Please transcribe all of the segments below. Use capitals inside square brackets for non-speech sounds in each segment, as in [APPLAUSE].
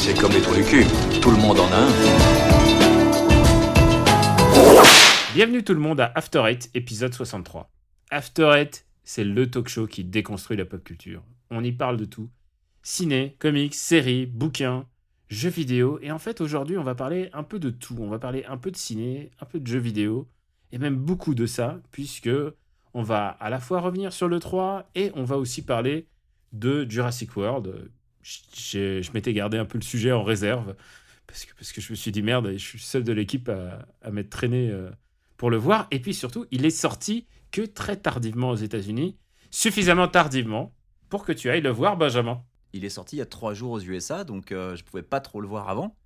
c'est comme les trous du cul. Tout le monde en a un. Bienvenue tout le monde à After Eight, épisode 63. After Eight, c'est le talk show qui déconstruit la pop culture. On y parle de tout. Ciné, comics, séries, bouquins, jeux vidéo. Et en fait, aujourd'hui, on va parler un peu de tout. On va parler un peu de ciné, un peu de jeux vidéo, et même beaucoup de ça, puisque on va à la fois revenir sur le 3 et on va aussi parler de Jurassic World. Je, je m'étais gardé un peu le sujet en réserve parce que, parce que je me suis dit merde, je suis seul de l'équipe à, à m'être traîné euh, pour le voir. Et puis surtout, il est sorti que très tardivement aux États-Unis, suffisamment tardivement pour que tu ailles le voir, Benjamin. Il est sorti il y a trois jours aux USA, donc euh, je pouvais pas trop le voir avant.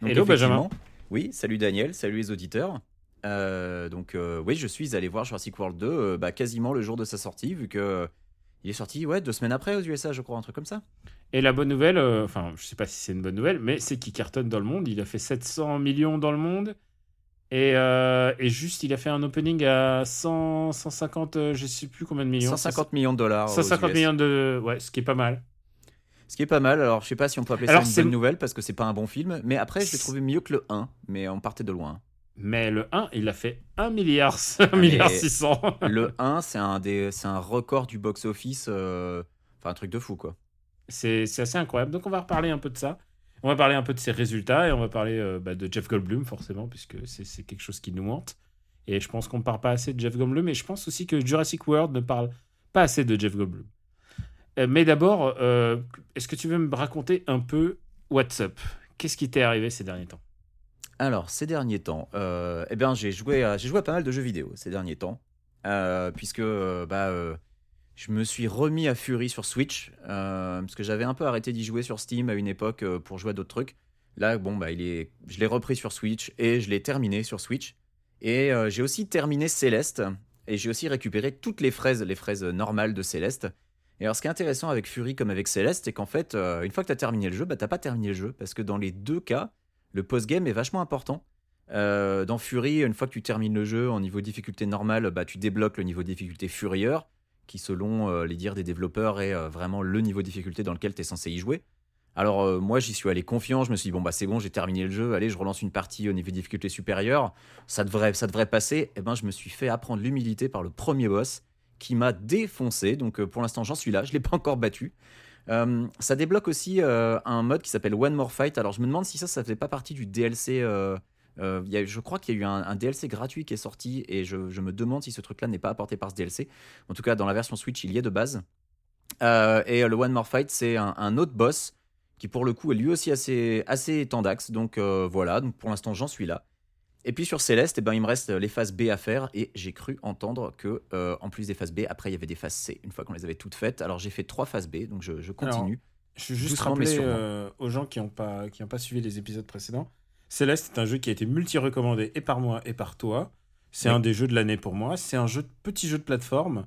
Donc, Hello, Benjamin. Oui, salut Daniel, salut les auditeurs. Euh, donc euh, oui, je suis allé voir Jurassic World 2 euh, bah, quasiment le jour de sa sortie, vu que il est sorti ouais deux semaines après aux USA, je crois, un truc comme ça. Et la bonne nouvelle, euh, enfin, je sais pas si c'est une bonne nouvelle, mais c'est qu'il cartonne dans le monde. Il a fait 700 millions dans le monde. Et, euh, et juste, il a fait un opening à 100, 150, euh, je sais plus combien de millions. 150 millions de dollars. aux 150 US. millions de. Ouais, ce qui est pas mal. Ce qui est pas mal. Alors je sais pas si on peut appeler Alors, ça une bonne nouvelle parce que c'est pas un bon film, mais après je l'ai trouvé mieux que le 1, mais on partait de loin. Mais le 1, il a fait 1 milliard, [LAUGHS] 1 milliard mais- 600. le 1, c'est un des, un record du box-office, euh, enfin un truc de fou quoi. C'est assez incroyable. Donc, on va reparler un peu de ça. On va parler un peu de ses résultats et on va parler euh, bah, de Jeff Goldblum, forcément, puisque c'est quelque chose qui nous hante. Et je pense qu'on ne parle pas assez de Jeff Goldblum, et je pense aussi que Jurassic World ne parle pas assez de Jeff Goldblum. Euh, mais d'abord, euh, est-ce que tu veux me raconter un peu What's Up? Qu'est-ce qui t'est arrivé ces derniers temps? Alors, ces derniers temps, eh bien, j'ai joué, à, joué pas mal de jeux vidéo ces derniers temps, puisque bah, je me suis remis à Fury sur Switch, euh, parce que j'avais un peu arrêté d'y jouer sur Steam à une époque euh, pour jouer à d'autres trucs. Là, bon, bah, il est, je l'ai repris sur Switch et je l'ai terminé sur Switch. Et euh, j'ai aussi terminé Céleste, et j'ai aussi récupéré toutes les fraises, les fraises normales de Céleste. Et alors, ce qui est intéressant avec Fury comme avec Céleste, c'est qu'en fait, une fois que tu as terminé le jeu, bah, t'as pas terminé le jeu, parce que dans les deux cas, le post-game est vachement important. Dans Fury, une fois que tu termines le jeu en niveau difficulté normale, bah, tu débloques le niveau difficulté Furieur, qui selon euh, les dires des développeurs est euh, vraiment le niveau difficulté dans lequel tu es censé y jouer. Alors euh, moi j'y suis allé confiant, je me suis dit bon bah c'est bon, j'ai terminé le jeu, allez je relance une partie au niveau difficulté supérieur, ça devrait, ça devrait passer. Et ben je me suis fait apprendre l'humilité par le premier boss qui m'a défoncé, donc pour l'instant j'en suis là, je l'ai pas encore battu. Ça débloque aussi un mode qui s'appelle One More Fight. Alors je me demande si ça, ça fait pas partie du DLC. Euh, il y a- je crois qu'il y a eu un, un DLC gratuit qui est sorti et je, je me demande si ce truc-là n'est pas apporté par ce DLC. En tout cas, dans la version Switch, il y est de base. Euh, et euh, le One More Fight, c'est un, un autre boss qui, pour le coup, est lui aussi assez, assez tendax. Donc euh, voilà, donc pour l'instant, j'en suis là. Et puis sur Céleste, eh ben, il me reste les phases B à faire et j'ai cru entendre que euh, en plus des phases B, après il y avait des phases C une fois qu'on les avait toutes faites. Alors j'ai fait trois phases B, donc je, je continue. Je veux juste rappeler euh, aux gens qui n'ont pas, qui ont pas suivi les épisodes précédents. Céleste est un jeu qui a été multi-recommandé et par moi et par toi. C'est Oui. un des jeux de l'année pour moi. C'est un jeu, petit jeu de plateforme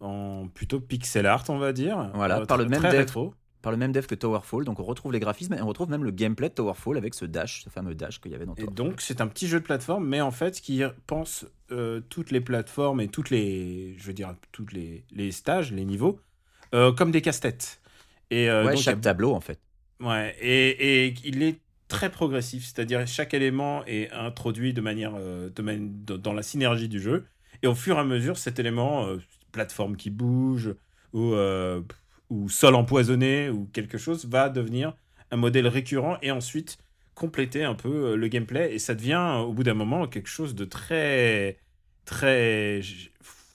en plutôt pixel art, on va dire. Voilà, Euh, par le même dev. rétro. Par le même dev que Towerfall, donc on retrouve les graphismes et on retrouve même le gameplay de Towerfall avec ce dash, ce fameux dash qu'il y avait dans Et Towerfall. donc, c'est un petit jeu de plateforme, mais en fait, qui pense euh, toutes les plateformes et toutes les, je veux dire, toutes les, les stages, les niveaux, euh, comme des casse-têtes. Et ouais, donc, a chaque tableau en fait. Ouais, et, et il est très progressif, c'est-à-dire chaque élément est introduit de manière, euh, dans la synergie du jeu, et au fur et à mesure, cet élément, euh, plateforme qui bouge, ou, euh, ou sol empoisonné, ou quelque chose, va devenir un modèle récurrent, et ensuite compléter un peu le gameplay, et ça devient, au bout d'un moment, quelque chose de très, très,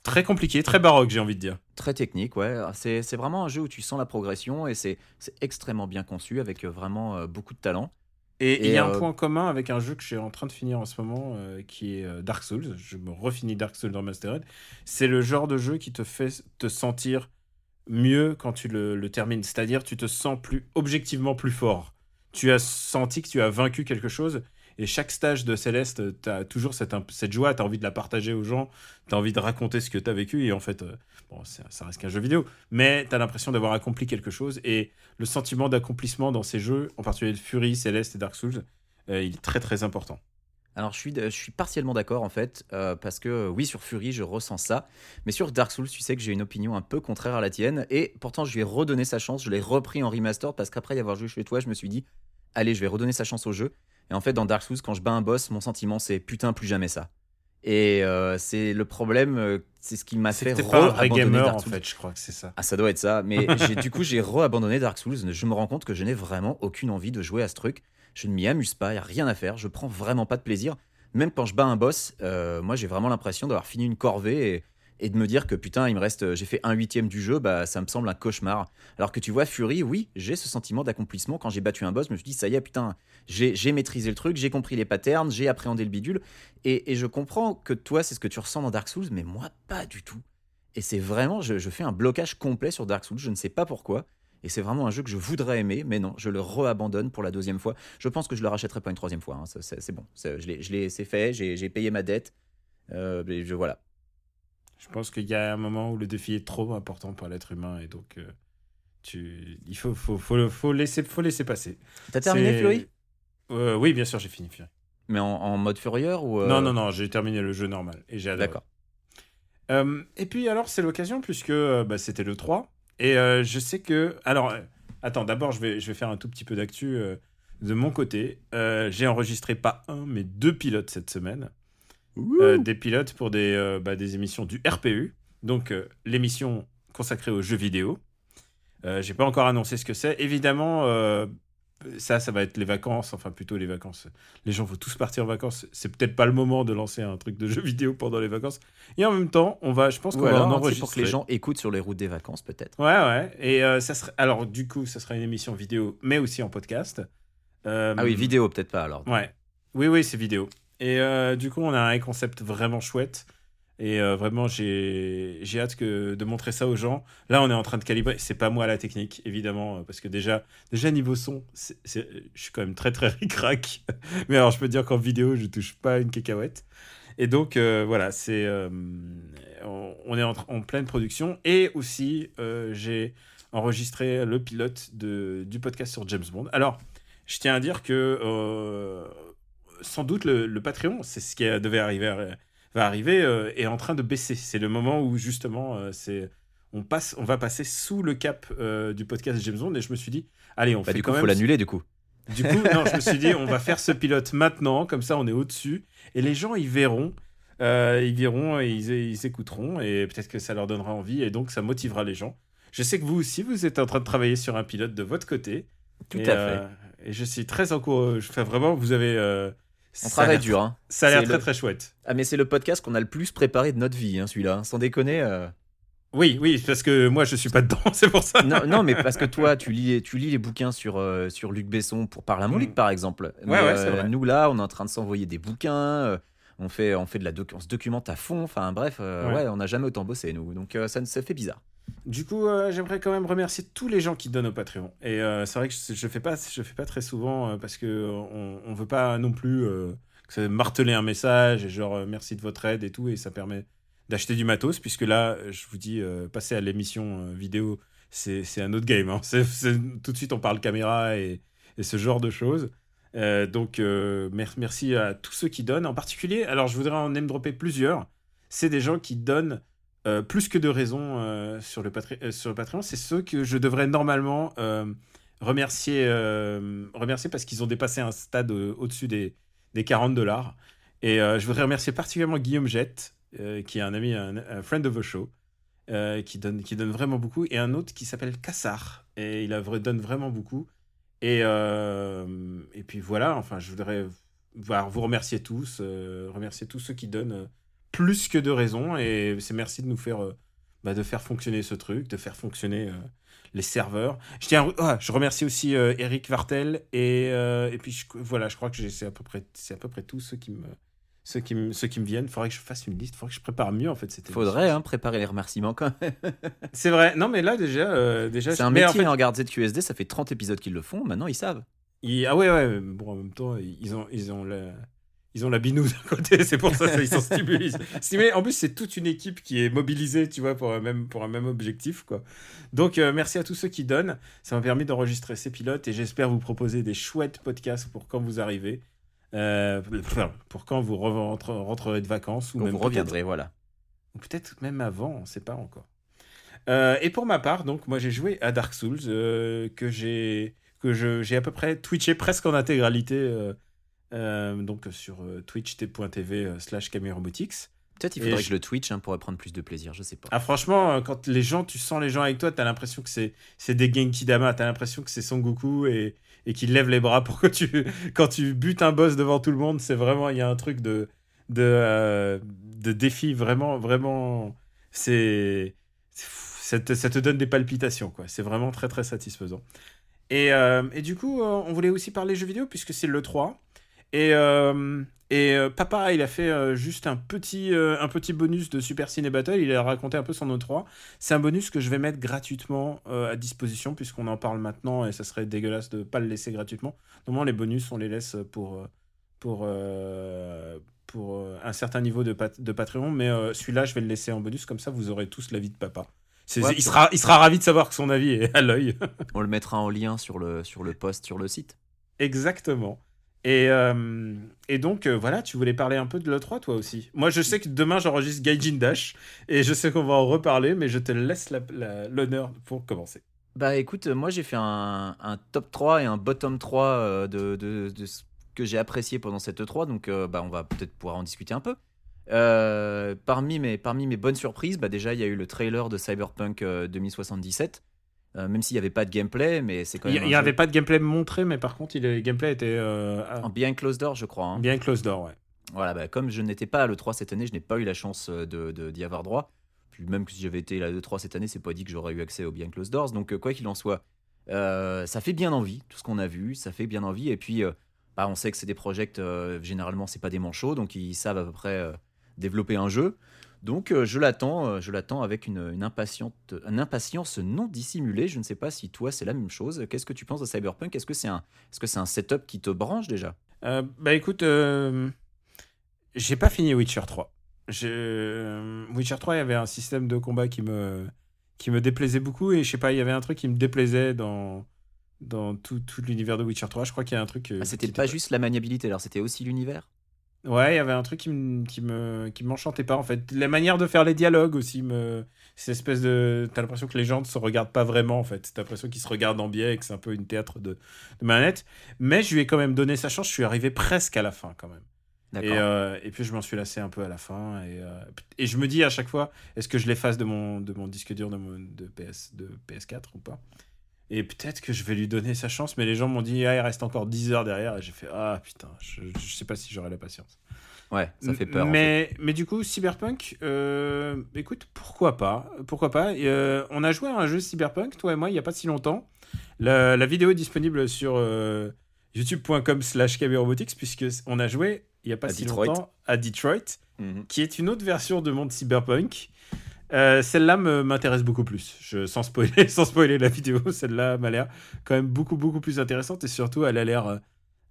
très compliqué, très baroque, j'ai envie de dire. Très technique, ouais. C'est c'est vraiment un jeu où tu sens la progression et c'est extrêmement bien conçu avec vraiment beaucoup de talent. Et il y a un euh, point commun avec un jeu que je suis en train de finir en ce moment, euh, qui est euh, Dark Souls. Je me refinis Dark Souls dans Mastered. C'est le genre de jeu qui te fait te sentir mieux quand tu le, le termines. C'est-à-dire, tu te sens plus objectivement plus fort. Tu as senti que tu as vaincu quelque chose. Et chaque stage de Céleste, tu as toujours cette, joie, tu as envie de la partager aux gens, tu as envie de raconter ce que tu as vécu. Et en fait, euh, bon, ça, reste qu'un jeu vidéo, mais tu as l'impression d'avoir accompli quelque chose. Et le sentiment d'accomplissement dans ces jeux, en particulier Fury, Céleste et Dark Souls, euh, il est très très important. Alors, je suis, je suis partiellement d'accord en fait, euh, parce que oui, sur Fury, je ressens ça, mais sur Dark Souls, tu sais que j'ai une opinion un peu contraire à la tienne, et pourtant, je lui ai redonné sa chance, je l'ai repris en remaster, parce qu'après y avoir joué chez toi, je me suis dit, allez, je vais redonner sa chance au jeu. Et en fait, dans Dark Souls, quand je bats un boss, mon sentiment, c'est putain, plus jamais ça. Et euh, c'est le problème, euh, c'est ce qui m'a fait re-abandonner gamer Dark en Souls. fait, je crois que c'est ça. Ah, ça doit être ça. Mais [LAUGHS] du coup, j'ai re-abandonné Dark Souls. Je me rends compte que je n'ai vraiment aucune envie de jouer à ce truc. Je ne m'y amuse pas, il n'y a rien à faire. Je prends vraiment pas de plaisir. Même quand je bats un boss, euh, moi, j'ai vraiment l'impression d'avoir fini une corvée et, et de me dire que putain, il me reste, j'ai fait un huitième du jeu, bah, ça me semble un cauchemar. Alors que tu vois, Fury, oui, j'ai ce sentiment d'accomplissement. Quand j'ai battu un boss, je me suis dit, ça y est, putain, j'ai maîtrisé le truc, j'ai compris les patterns, j'ai appréhendé le bidule. Et, je comprends que toi, c'est ce que tu ressens dans Dark Souls, mais moi, pas du tout. Et c'est vraiment, je, fais un blocage complet sur Dark Souls, je ne sais pas pourquoi. Et c'est vraiment un jeu que je voudrais aimer, mais non, je le re-abandonne pour la deuxième fois. Je pense que je le rachèterai pas une troisième fois. hein. C'est bon, je l'ai- fait, j'ai payé ma dette. Euh, je, voilà. Je pense qu'il y a un moment où le défi est trop important pour l'être humain et donc euh, tu... il faut, faut, faut, faut, laisser, faut laisser passer. T'as terminé Fury Euh, Oui, bien sûr, j'ai fini Fury. Mais en, en mode furrieur ou euh, Non, non, non, j'ai terminé le jeu normal et j'ai adoré. D'accord. Euh, et puis alors, c'est l'occasion puisque euh, bah, c'était le 3. Et euh, je sais que... Alors, euh, attends, d'abord, je vais, je vais faire un tout petit peu d'actu euh, de mon côté. Euh, j'ai enregistré pas un, mais deux pilotes cette semaine. Euh, des pilotes pour des, euh, bah, des émissions du RPU. Donc, euh, l'émission consacrée aux jeux vidéo. J'ai pas encore annoncé ce que c'est. Évidemment, ça, ça va être les vacances, enfin plutôt les vacances. Les gens vont tous partir en vacances. C'est peut-être pas le moment de lancer un truc de jeu vidéo pendant les vacances. Et en même temps, on va, je pense qu'on va en enregistrer. pour que les gens écoutent sur les routes des vacances, peut-être. Ouais, ouais. Et euh, ça serait... alors, du coup, ça sera une émission vidéo, mais aussi en podcast. Euh, Ah oui, vidéo, peut-être pas alors. Ouais. Oui, oui, c'est vidéo. Et euh, du coup, on a un concept vraiment chouette. Et euh, vraiment, j'ai hâte que, de montrer ça aux gens. Là, on est en train de calibrer. C'est pas moi la technique, évidemment, euh, parce que déjà, déjà niveau son, je suis quand même très très [LAUGHS] ric-rac. Mais alors, je peux dire qu'en vidéo, je touche pas une cacahuète. Et donc, voilà, c'est on, est en, en pleine production. Et aussi, j'ai enregistré le pilote de, du podcast sur James Bond. Alors, je tiens à dire que sans doute le, le Patreon, c'est ce qui euh, devait arriver, à- va arriver, euh, est en train de baisser. C'est le moment où justement, euh, c'est on passe, on va passer sous le cap euh, du podcast James Bond. Et je me suis dit, allez, on Bah, fait du quand coup, même. faut l'annuler, du coup. Du coup, non, je me suis dit, [LAUGHS] on va faire ce pilote maintenant, comme ça, on est au-dessus, et les gens, ils verront. euh, ils verront et ils, ils écouteront et peut-être que ça leur donnera envie et donc ça motivera les gens. Je sais que vous aussi, vous êtes en train de travailler sur un pilote de votre côté. Tout Et, à euh, fait. et je suis très encouragé. Enfin, vraiment, vous avez. euh, On ça a travaille l'air- dur, hein. Ça a l'air très le- très chouette. Ah, mais c'est le podcast qu'on a le plus préparé de notre vie, hein, celui-là. hein. Sans déconner. euh. Oui, oui, parce que moi je suis pas dedans, [LAUGHS] c'est pour ça. non, non, mais parce que toi, tu lis, tu lis les bouquins sur, euh, sur Luc Besson pour Parle à mon Mm. Luc, par exemple. Mais, ouais, c'est euh, vrai. Nous, là, on est en train de s'envoyer des bouquins. euh, on fait, on fait de la doc- on se documente à fond. Enfin, bref, Ouais. ouais. on n'a jamais autant bossé, nous. Donc, ça, ça fait bizarre. Du coup, euh, j'aimerais quand même remercier tous les gens qui donnent au Patreon. Et euh, c'est vrai que je, je fais pas, je fais pas très souvent euh, parce que on, on veut pas non plus marteler un message et genre merci de votre aide et tout et ça permet d'acheter du matos puisque là, je vous dis, passer à l'émission vidéo, c'est un autre game. hein. [LAUGHS] Tout de suite, on parle caméra et, et ce genre de choses. Donc, mer- merci à tous ceux qui donnent. En particulier, alors je voudrais en name dropper plusieurs. C'est des gens qui donnent euh, plus que de raisons euh, sur, le euh, Patreon. C'est ceux que je devrais normalement euh, remercier, remercier parce qu'ils ont dépassé un stade au-dessus des, des 40 dollars. Et je voudrais remercier particulièrement Guillaume Jett, euh, qui est un ami, un, un friend of the show, qui, donne, qui donne vraiment beaucoup, et un autre qui s'appelle Kassar, et il donne vraiment beaucoup. Et, et puis voilà, enfin, je voudrais vous remercier tous, remercier tous ceux qui donnent plus que de raisons, et c'est merci de nous faire, euh, bah, de faire fonctionner ce truc, de faire fonctionner euh, les serveurs. Je tiens, ah, je remercie aussi euh, Eric Vartel, et, et puis je- voilà, je crois que c'est à peu près, c'est à peu près tout ceux qui me, ceux qui me, ceux qui me viennent. Faudrait que je fasse une liste, faudrait que je prépare mieux en fait. Faudrait hein, préparer les remerciements quand même. [LAUGHS] C'est vrai. Non, mais là déjà, déjà. C'est un mais en métier, fait, hein, regarde ZQSD, ça fait 30 épisodes qu'ils le font. Maintenant, ils savent. ils- Ah ouais, ouais. Bon, en même temps, ils ont, ils ont la, ils ont la binou d'un côté. [LAUGHS] C'est pour ça, ça, ils sont stimulés. Stimulés. En plus, c'est toute une équipe qui est mobilisée, tu vois, pour un même, pour un même objectif, quoi. Donc, euh, merci à tous ceux qui donnent. Ça m'a permis d'enregistrer ces pilotes et j'espère vous proposer des chouettes podcasts pour quand vous arrivez. Euh, pour quand vous re- rentre- rentrerez de vacances ou même vous reviendrez, voilà. ou peut-être même avant, on ne sait pas encore. Euh, et pour ma part, donc moi j'ai joué à Dark Souls que j'ai que j'ai à peu près twitché presque en intégralité euh, donc sur euh, twitch.tv euh, slash Robotics. Peut-être il faudrait je- que je le Twitch hein, pour prendre plus de plaisir, je sais pas. Ah franchement, quand les gens, tu sens les gens avec toi, t'as l'impression que c'est c'est des Genki Dama, t'as l'impression que c'est Son Goku et, et qu'il lève les bras pour que tu [LAUGHS] quand tu butes un boss devant tout le monde, c'est vraiment il y a un truc de de euh, de défi vraiment vraiment c'est ça te, ça te donne des palpitations quoi. C'est vraiment très très satisfaisant. Et, euh, et du coup, on voulait aussi parler jeux vidéo puisque c'est le 3 et euh, et euh, papa, il a fait euh, juste un petit, un petit bonus de Super Ciné Battle. Il a raconté un peu son E3. C'est un bonus que je vais mettre gratuitement à disposition, puisqu'on en parle maintenant et ça serait dégueulasse de ne pas le laisser gratuitement. Normalement, les bonus, on les laisse pour, pour, pour un certain niveau de, pat- de Patreon. Mais celui-là, je vais le laisser en bonus, comme ça, vous aurez tous l'avis de papa. Ouais, il, sera, il sera ravi de savoir que son avis est à l'œil. On le mettra en lien sur le, sur le post sur le site. Exactement. Et, euh, et donc, euh, voilà, tu voulais parler un peu de l'E3, toi aussi. Moi, je sais que demain, j'enregistre Gaijin Dash, et je sais qu'on va en reparler, mais je te laisse la- la- l'honneur pour commencer. Bah écoute, euh, moi j'ai fait un, un top 3 et un bottom 3 euh, de, de- de ce que j'ai apprécié pendant cette E3, donc bah, on va peut-être pouvoir en discuter un peu. Parmi, mes, parmi mes bonnes surprises, bah, déjà il y a eu le trailer de Cyberpunk euh, 2077, euh, même s'il n'y avait pas de gameplay, mais c'est quand Il même n'y un avait pas de gameplay montré, mais par contre, il, le gameplay était euh, en bien closed door je crois. hein. bien close door, ouais. Voilà, bah, comme je n'étais pas à l'E3 cette année, je n'ai pas eu la chance euh, de, de- d'y avoir droit. Puis même que si j'avais été à l'E3 cette année, c'est pas dit que j'aurais eu accès au Bien Closed Doors. Donc, euh, quoi qu'il en soit, euh, ça fait bien envie, tout ce qu'on a vu, ça fait bien envie. Et puis, bah, on sait que c'est des projets, généralement, c'est pas des manchots, donc ils savent à peu près développer un jeu. Donc, euh, je l'attends, euh, je l'attends avec une, une, impatiente, une impatience non dissimulée. Je ne sais pas si toi, c'est la même chose. Qu'est-ce que tu penses de Cyberpunk? Est-ce que c'est un, est-ce que c'est un setup qui te branche déjà? Euh, bah écoute, j'ai pas fini Witcher 3. J'ai- euh, Witcher 3, il y avait un système de combat qui me, qui me déplaisait beaucoup et je sais pas, il y avait un truc qui me déplaisait dans, dans tout, tout l'univers de Witcher 3. Je crois qu'il y a un truc. Ah, C'était pas était juste la maniabilité, alors c'était aussi l'univers? Ouais, il y avait un truc qui me, qui me, qui m'enchantait pas en fait. La manière de faire les dialogues aussi me, cette espèce de, t'as l'impression que les gens ne se regardent pas vraiment en fait. T'as l'impression qu'ils se regardent en biais et que c'est un peu une théâtre de, de manette. Mais je lui ai quand même donné sa chance. Je suis arrivé presque à la fin quand même. Et, euh, et puis je m'en suis lassé un peu à la fin. Et, euh, et je me dis à chaque fois, est-ce que je l'efface de mon, de mon disque dur de, mon- de, PS, de PS4 ou pas? Et peut-être que je vais lui donner sa chance, mais les gens m'ont dit, ah, il reste encore 10 heures derrière. Et j'ai fait, ah putain, je, je sais pas si j'aurai la patience. Ouais, ça fait peur. en fait. Mais, mais du coup, Cyberpunk, euh, écoute, pourquoi pas Pourquoi pas Euh, On a joué à un jeu Cyberpunk, toi et moi, il n'y a pas si longtemps. La, la vidéo est disponible sur euh, youtube.com slash Robotics, puisque on a joué il n'y a pas À si Detroit. longtemps à Detroit, Mhm. qui est une autre version de monde Cyberpunk. Euh, celle-là m'intéresse beaucoup plus. Je, sans, spoiler, [LAUGHS] sans spoiler la vidéo, [LAUGHS] celle-là m'a l'air quand même beaucoup, beaucoup plus intéressante et surtout, elle a l'air, euh,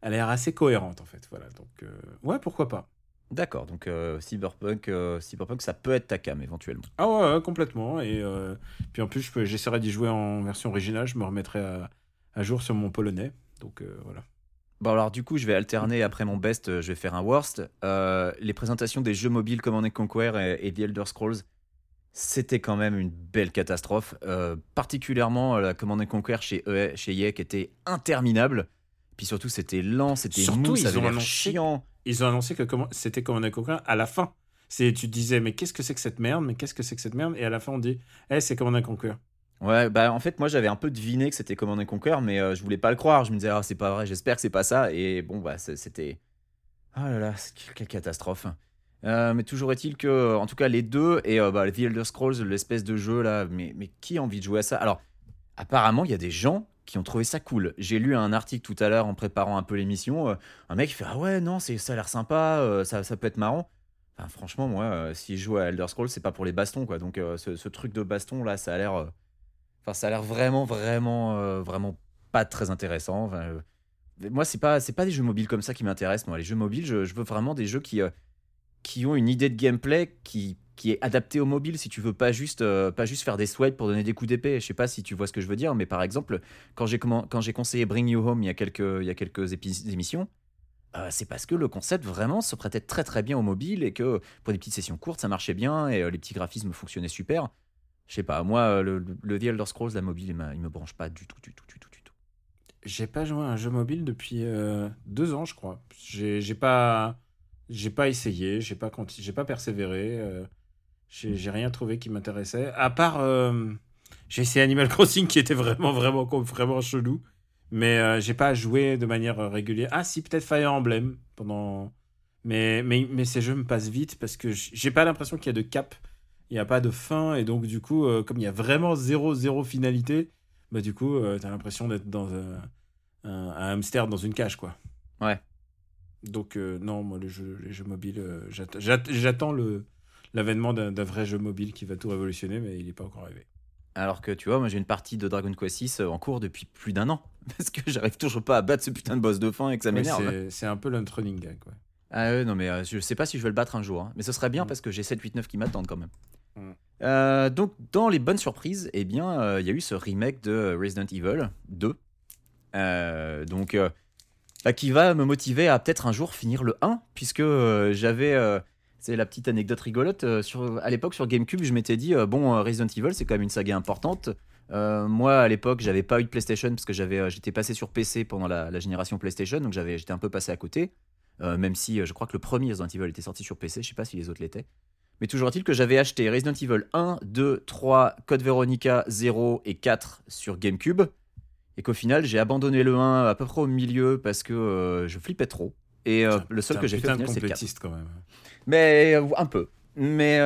elle a l'air assez cohérente en fait. Voilà, donc euh, ouais, pourquoi pas. D'accord, donc euh, Cyberpunk, Cyberpunk, ça peut être ta cam éventuellement. Ah ouais, ouais, complètement. Et puis en plus, j'essaierai d'y jouer en version originale. Je me remettrai à, à jour sur mon polonais. Donc voilà. Bon alors du coup, je vais alterner après mon best, je vais faire un worst. Euh, les présentations des jeux mobiles Command and Conquer et, et The Elder Scrolls, c'était quand même une belle catastrophe. Euh, particulièrement euh, la Command and Conquer chez, EA, chez EA qui était interminable. Puis surtout, c'était lent, c'était mou, ça ils ont annoncé- chiant. Ils ont annoncé que c'était a Conquer à la fin. C'est, tu te disais, mais qu'est-ce que c'est que cette merde? Mais qu'est-ce que c'est que cette merde? Et à la fin, on dit, eh, c'est comme on a Conquer. Ouais, bah en fait, moi j'avais un peu deviné que c'était Command and Conquer, mais euh, je voulais pas le croire. Je me disais, ah, c'est pas vrai, j'espère que c'est pas ça. Et bon, bah c'est- c'était. Ah là là, c'est- quelle catastrophe. Euh, mais toujours est-il que, en tout cas, les deux, et euh, bah, The Elder Scrolls, l'espèce de jeu là, mais, mais qui a envie de jouer à ça? Alors, apparemment, il y a des gens qui ont trouvé ça cool. J'ai lu un article tout à l'heure en préparant un peu l'émission. euh, un mec fait Ah ouais, non, ça a l'air sympa, ça, ça peut être marrant. Enfin, franchement, moi, si je joue à Elder Scrolls, c'est pas pour les bastons, quoi. Donc, ce, truc de baston là, ça a l'air. Enfin, ça a l'air vraiment, vraiment, vraiment pas très intéressant. Enfin, moi, c'est pas, pas des jeux mobiles comme ça qui m'intéressent. Moi, les jeux mobiles, je, veux vraiment des jeux qui, qui ont une idée de gameplay qui, qui est adaptée au mobile. Si tu veux pas juste, euh, pas juste faire des swipes pour donner des coups d'épée. Je sais pas si tu vois ce que je veux dire, mais par exemple, quand j'ai quand j'ai conseillé Bring You Home il y a quelques, il y a quelques émissions, euh, c'est parce que le concept vraiment se prêtait très très bien au mobile et que pour des petites sessions courtes, ça marchait bien et euh, les petits graphismes fonctionnaient super. Je sais pas, moi, euh, le, le, The Elder Scrolls, la mobile, il, il me branche pas du tout, du tout, du tout, du tout. J'ai pas joué à un jeu mobile depuis deux ans, je crois. J'ai j'ai pas, j'ai pas essayé, j'ai pas j'ai pas persévéré. euh, j'ai j'ai rien trouvé qui m'intéressait. À part, euh, j'ai essayé Animal Crossing qui était vraiment, vraiment, vraiment chelou. Mais euh, j'ai pas joué de manière régulière. Ah si, peut-être Fire Emblem pendant. Mais, mais, mais ces jeux me passent vite parce que j'ai pas l'impression qu'il y a de cap. Il n'y a pas de fin. Et donc, du coup, euh, comme il y a vraiment zéro, zéro finalité, bah, du coup, t'as l'impression d'être dans un- un hamster dans une cage, quoi. Ouais. Donc, euh, non, moi, les jeux, les jeux mobiles, euh, j'att- j'att- j'attends l'avènement d'un vrai jeu mobile qui va tout révolutionner, mais il n'est pas encore arrivé. Alors que tu vois, moi j'ai une partie de Dragon Quest 6 en cours depuis plus d'un an. [LAUGHS] Parce que j'arrive toujours pas à battre ce putain de boss de fin et que ça Ouais, m'énerve. c'est- C'est un peu l'untrunning gag, quoi. Ah ouais, non, mais euh, je sais pas si je vais le battre un jour. hein. Mais ce serait bien Mm. parce que j'ai 7, 8, 9 qui m'attendent quand même. Mm. Euh, donc, dans les bonnes surprises, eh bien, euh, il y a eu ce remake de Resident Evil 2. Euh, donc, euh, qui va me motiver à peut-être un jour finir le 1, puisque euh, j'avais. euh, c'est la petite anecdote rigolote. euh, à l'époque, sur GameCube, je m'étais dit bon, Resident Evil, c'est quand même une saga importante. Moi, à l'époque, j'avais pas eu de PlayStation parce que j'avais, j'étais passé sur PC pendant la, génération PlayStation, donc j'avais, j'étais un peu passé à côté. Même si je crois que le premier Resident Evil était sorti sur PC, je sais pas si les autres l'étaient. Mais toujours est-il que j'avais acheté Resident Evil 1, 2, 3, Code Veronica 0 et 4 sur GameCube. Et qu'au final, j'ai abandonné le 1 à peu près au milieu parce que euh, je flippais trop. Et euh, le seul que j'ai fait au final, c'est le 4. complétiste, quand même. Mais euh, un peu. Mais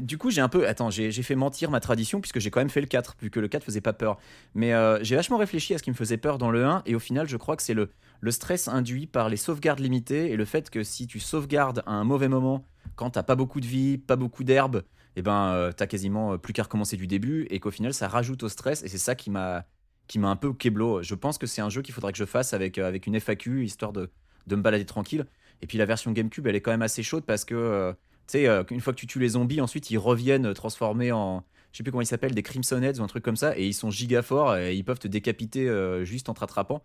du coup, j'ai un peu. Attends, j'ai fait mentir ma tradition puisque j'ai quand même fait le 4, vu que le 4 faisait pas peur. Mais j'ai vachement réfléchi à ce qui me faisait peur dans le 1, et au final, je crois que c'est le, le stress induit par les sauvegardes limitées et le fait que si tu sauvegardes à un mauvais moment, quand t'as pas beaucoup de vie, pas beaucoup d'herbe, et ben euh, t'as quasiment plus qu'à recommencer du début, et qu'au final, ça rajoute au stress, et c'est ça qui m'a qui m'a un peu keblo. Je pense que c'est un jeu qu'il faudrait que je fasse avec, euh, avec une FAQ, histoire de, de me balader tranquille. Et puis la version GameCube, elle est quand même assez chaude parce que, euh, tu sais, euh, une fois que tu tues les zombies, ensuite ils reviennent transformés en, je sais plus comment ils s'appellent, des Crimson Heads ou un truc comme ça, et ils sont giga forts et ils peuvent te décapiter euh, juste en te rattrapant.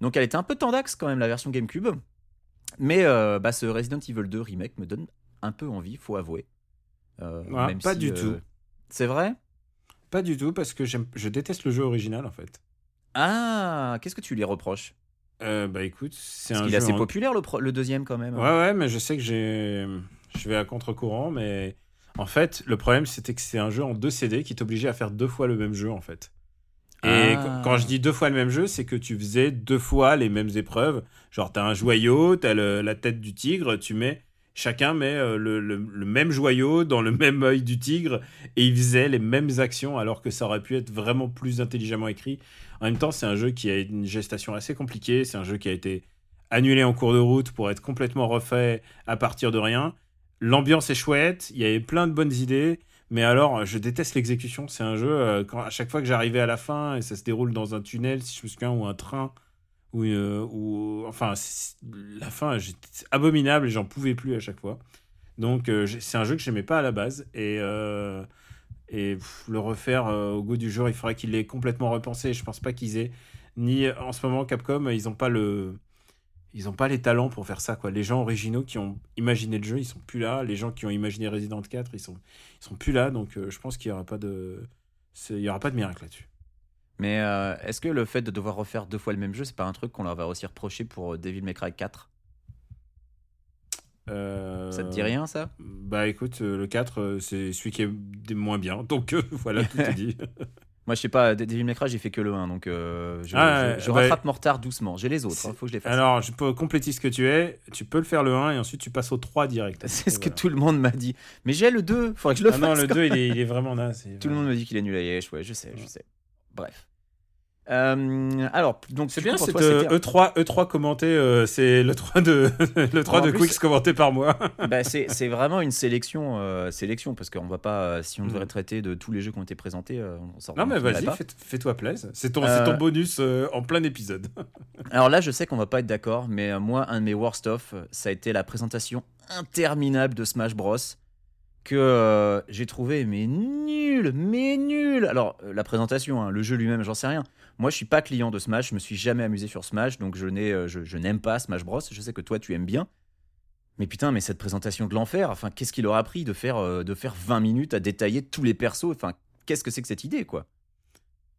Donc elle était un peu tendax quand même, la version GameCube. Mais bah, ce Resident Evil 2 remake me donne un peu envie, faut avouer. Euh, Ah, même pas si, du tout. C'est vrai? Pas du tout, parce que je déteste le jeu original, en fait. Ah, qu'est-ce que tu lui reproches? Euh, bah écoute, c'est un qu'il est assez en- populaire le, pro- le deuxième quand même. Ouais, ouais, mais je sais que j'ai. Je vais à contre-courant, mais en fait, le problème, c'était que c'est un jeu en deux CD qui t'obligeait à faire deux fois le même jeu, en fait. Et Ah. qu- quand je dis deux fois le même jeu, c'est que tu faisais deux fois les mêmes épreuves. Genre, t'as un joyau, t'as le- la tête du tigre, tu mets. Chacun met euh, le, même joyau dans le [LAUGHS] même œil du tigre et il faisait les mêmes actions alors que ça aurait pu être vraiment plus intelligemment écrit. En même temps, c'est un jeu qui a une gestation assez compliquée. C'est un jeu qui a été annulé en cours de route pour être complètement refait à partir de rien. L'ambiance est chouette, il y avait plein de bonnes idées, mais alors je déteste l'exécution. C'est un jeu, euh, à chaque fois que j'arrivais à la fin et ça se déroule dans un tunnel, si je me souviens, ou un train, ou, euh, ou enfin, la fin, j'étais- abominable et j'en pouvais plus à chaque fois. Donc euh, c'est un jeu que j'aimais pas à la base et euh, le refaire au goût du jour, il faudrait qu'il l'ait complètement repensé. Je pense pas qu'ils aient ni en ce moment Capcom, ils ont pas le ils ont pas les talents pour faire ça quoi. Les gens originaux qui ont imaginé le jeu, ils sont plus là. Les gens qui ont imaginé Resident 4, ils sont ils sont plus là. Donc je pense qu'il y aura pas de il y aura pas de miracle là-dessus. Mais euh, est-ce que le fait de devoir refaire deux fois le même jeu, c'est pas un truc qu'on leur va aussi reprocher pour euh, Devil May Cry 4 Euh, Ça te dit rien ça? Bah écoute, euh, le 4 euh, c'est celui qui est moins bien. [LAUGHS] Donc euh, voilà, tout est [LAUGHS] dit. Moi je sais pas, De- Devil May Cry j'ai fait que le 1 donc euh, je, Ah, je- je ouais, rattrape mon retard doucement. J'ai les autres, C'est- hein, faut que je les fasse. Alors, je peux compléter ce que tu es, tu peux le faire le 1 et ensuite tu passes au 3 direct. [LAUGHS] c'est ce que tout le monde m'a dit. Mais j'ai le 2, faudrait que je le Ah fasse. non, le quand 2 il est, il est vraiment naze. Tout le monde me dit qu'il est nul à Yesh, ouais, je sais, je sais. Bref. Euh, alors, donc C'est bien, pour c'est toi, euh, c'était- E3, E3 commenté, euh, c'est le 3 de, [LAUGHS] le 3 En de plus- Quicks commenté par moi. [LAUGHS] bah, c'est vraiment une sélection, euh, sélection parce qu'on va pas, si on devrait Mm. traiter de tous les jeux qui ont été présentés, on s'en Non, mais vas-y, fais-toi plaisir. C'est ton, ton bonus en plein épisode. [LAUGHS] Alors là, je sais qu'on va pas être d'accord, mais moi, un de mes worst of, ça a été la présentation interminable de Smash Bros. que euh, j'ai trouvé mais nul, mais nul. Alors la présentation, hein, le jeu lui-même, j'en sais rien. Moi, je suis pas client de Smash, je me suis jamais amusé sur Smash, donc je n'ai, euh, je, je n'aime pas Smash Bros. Je sais que toi, tu aimes bien. Mais putain, mais cette présentation de l'enfer, enfin, qu'est-ce qu'il aura pris de faire, euh, de faire 20 minutes à détailler tous les persos? Enfin, qu'est-ce que c'est que cette idée, quoi?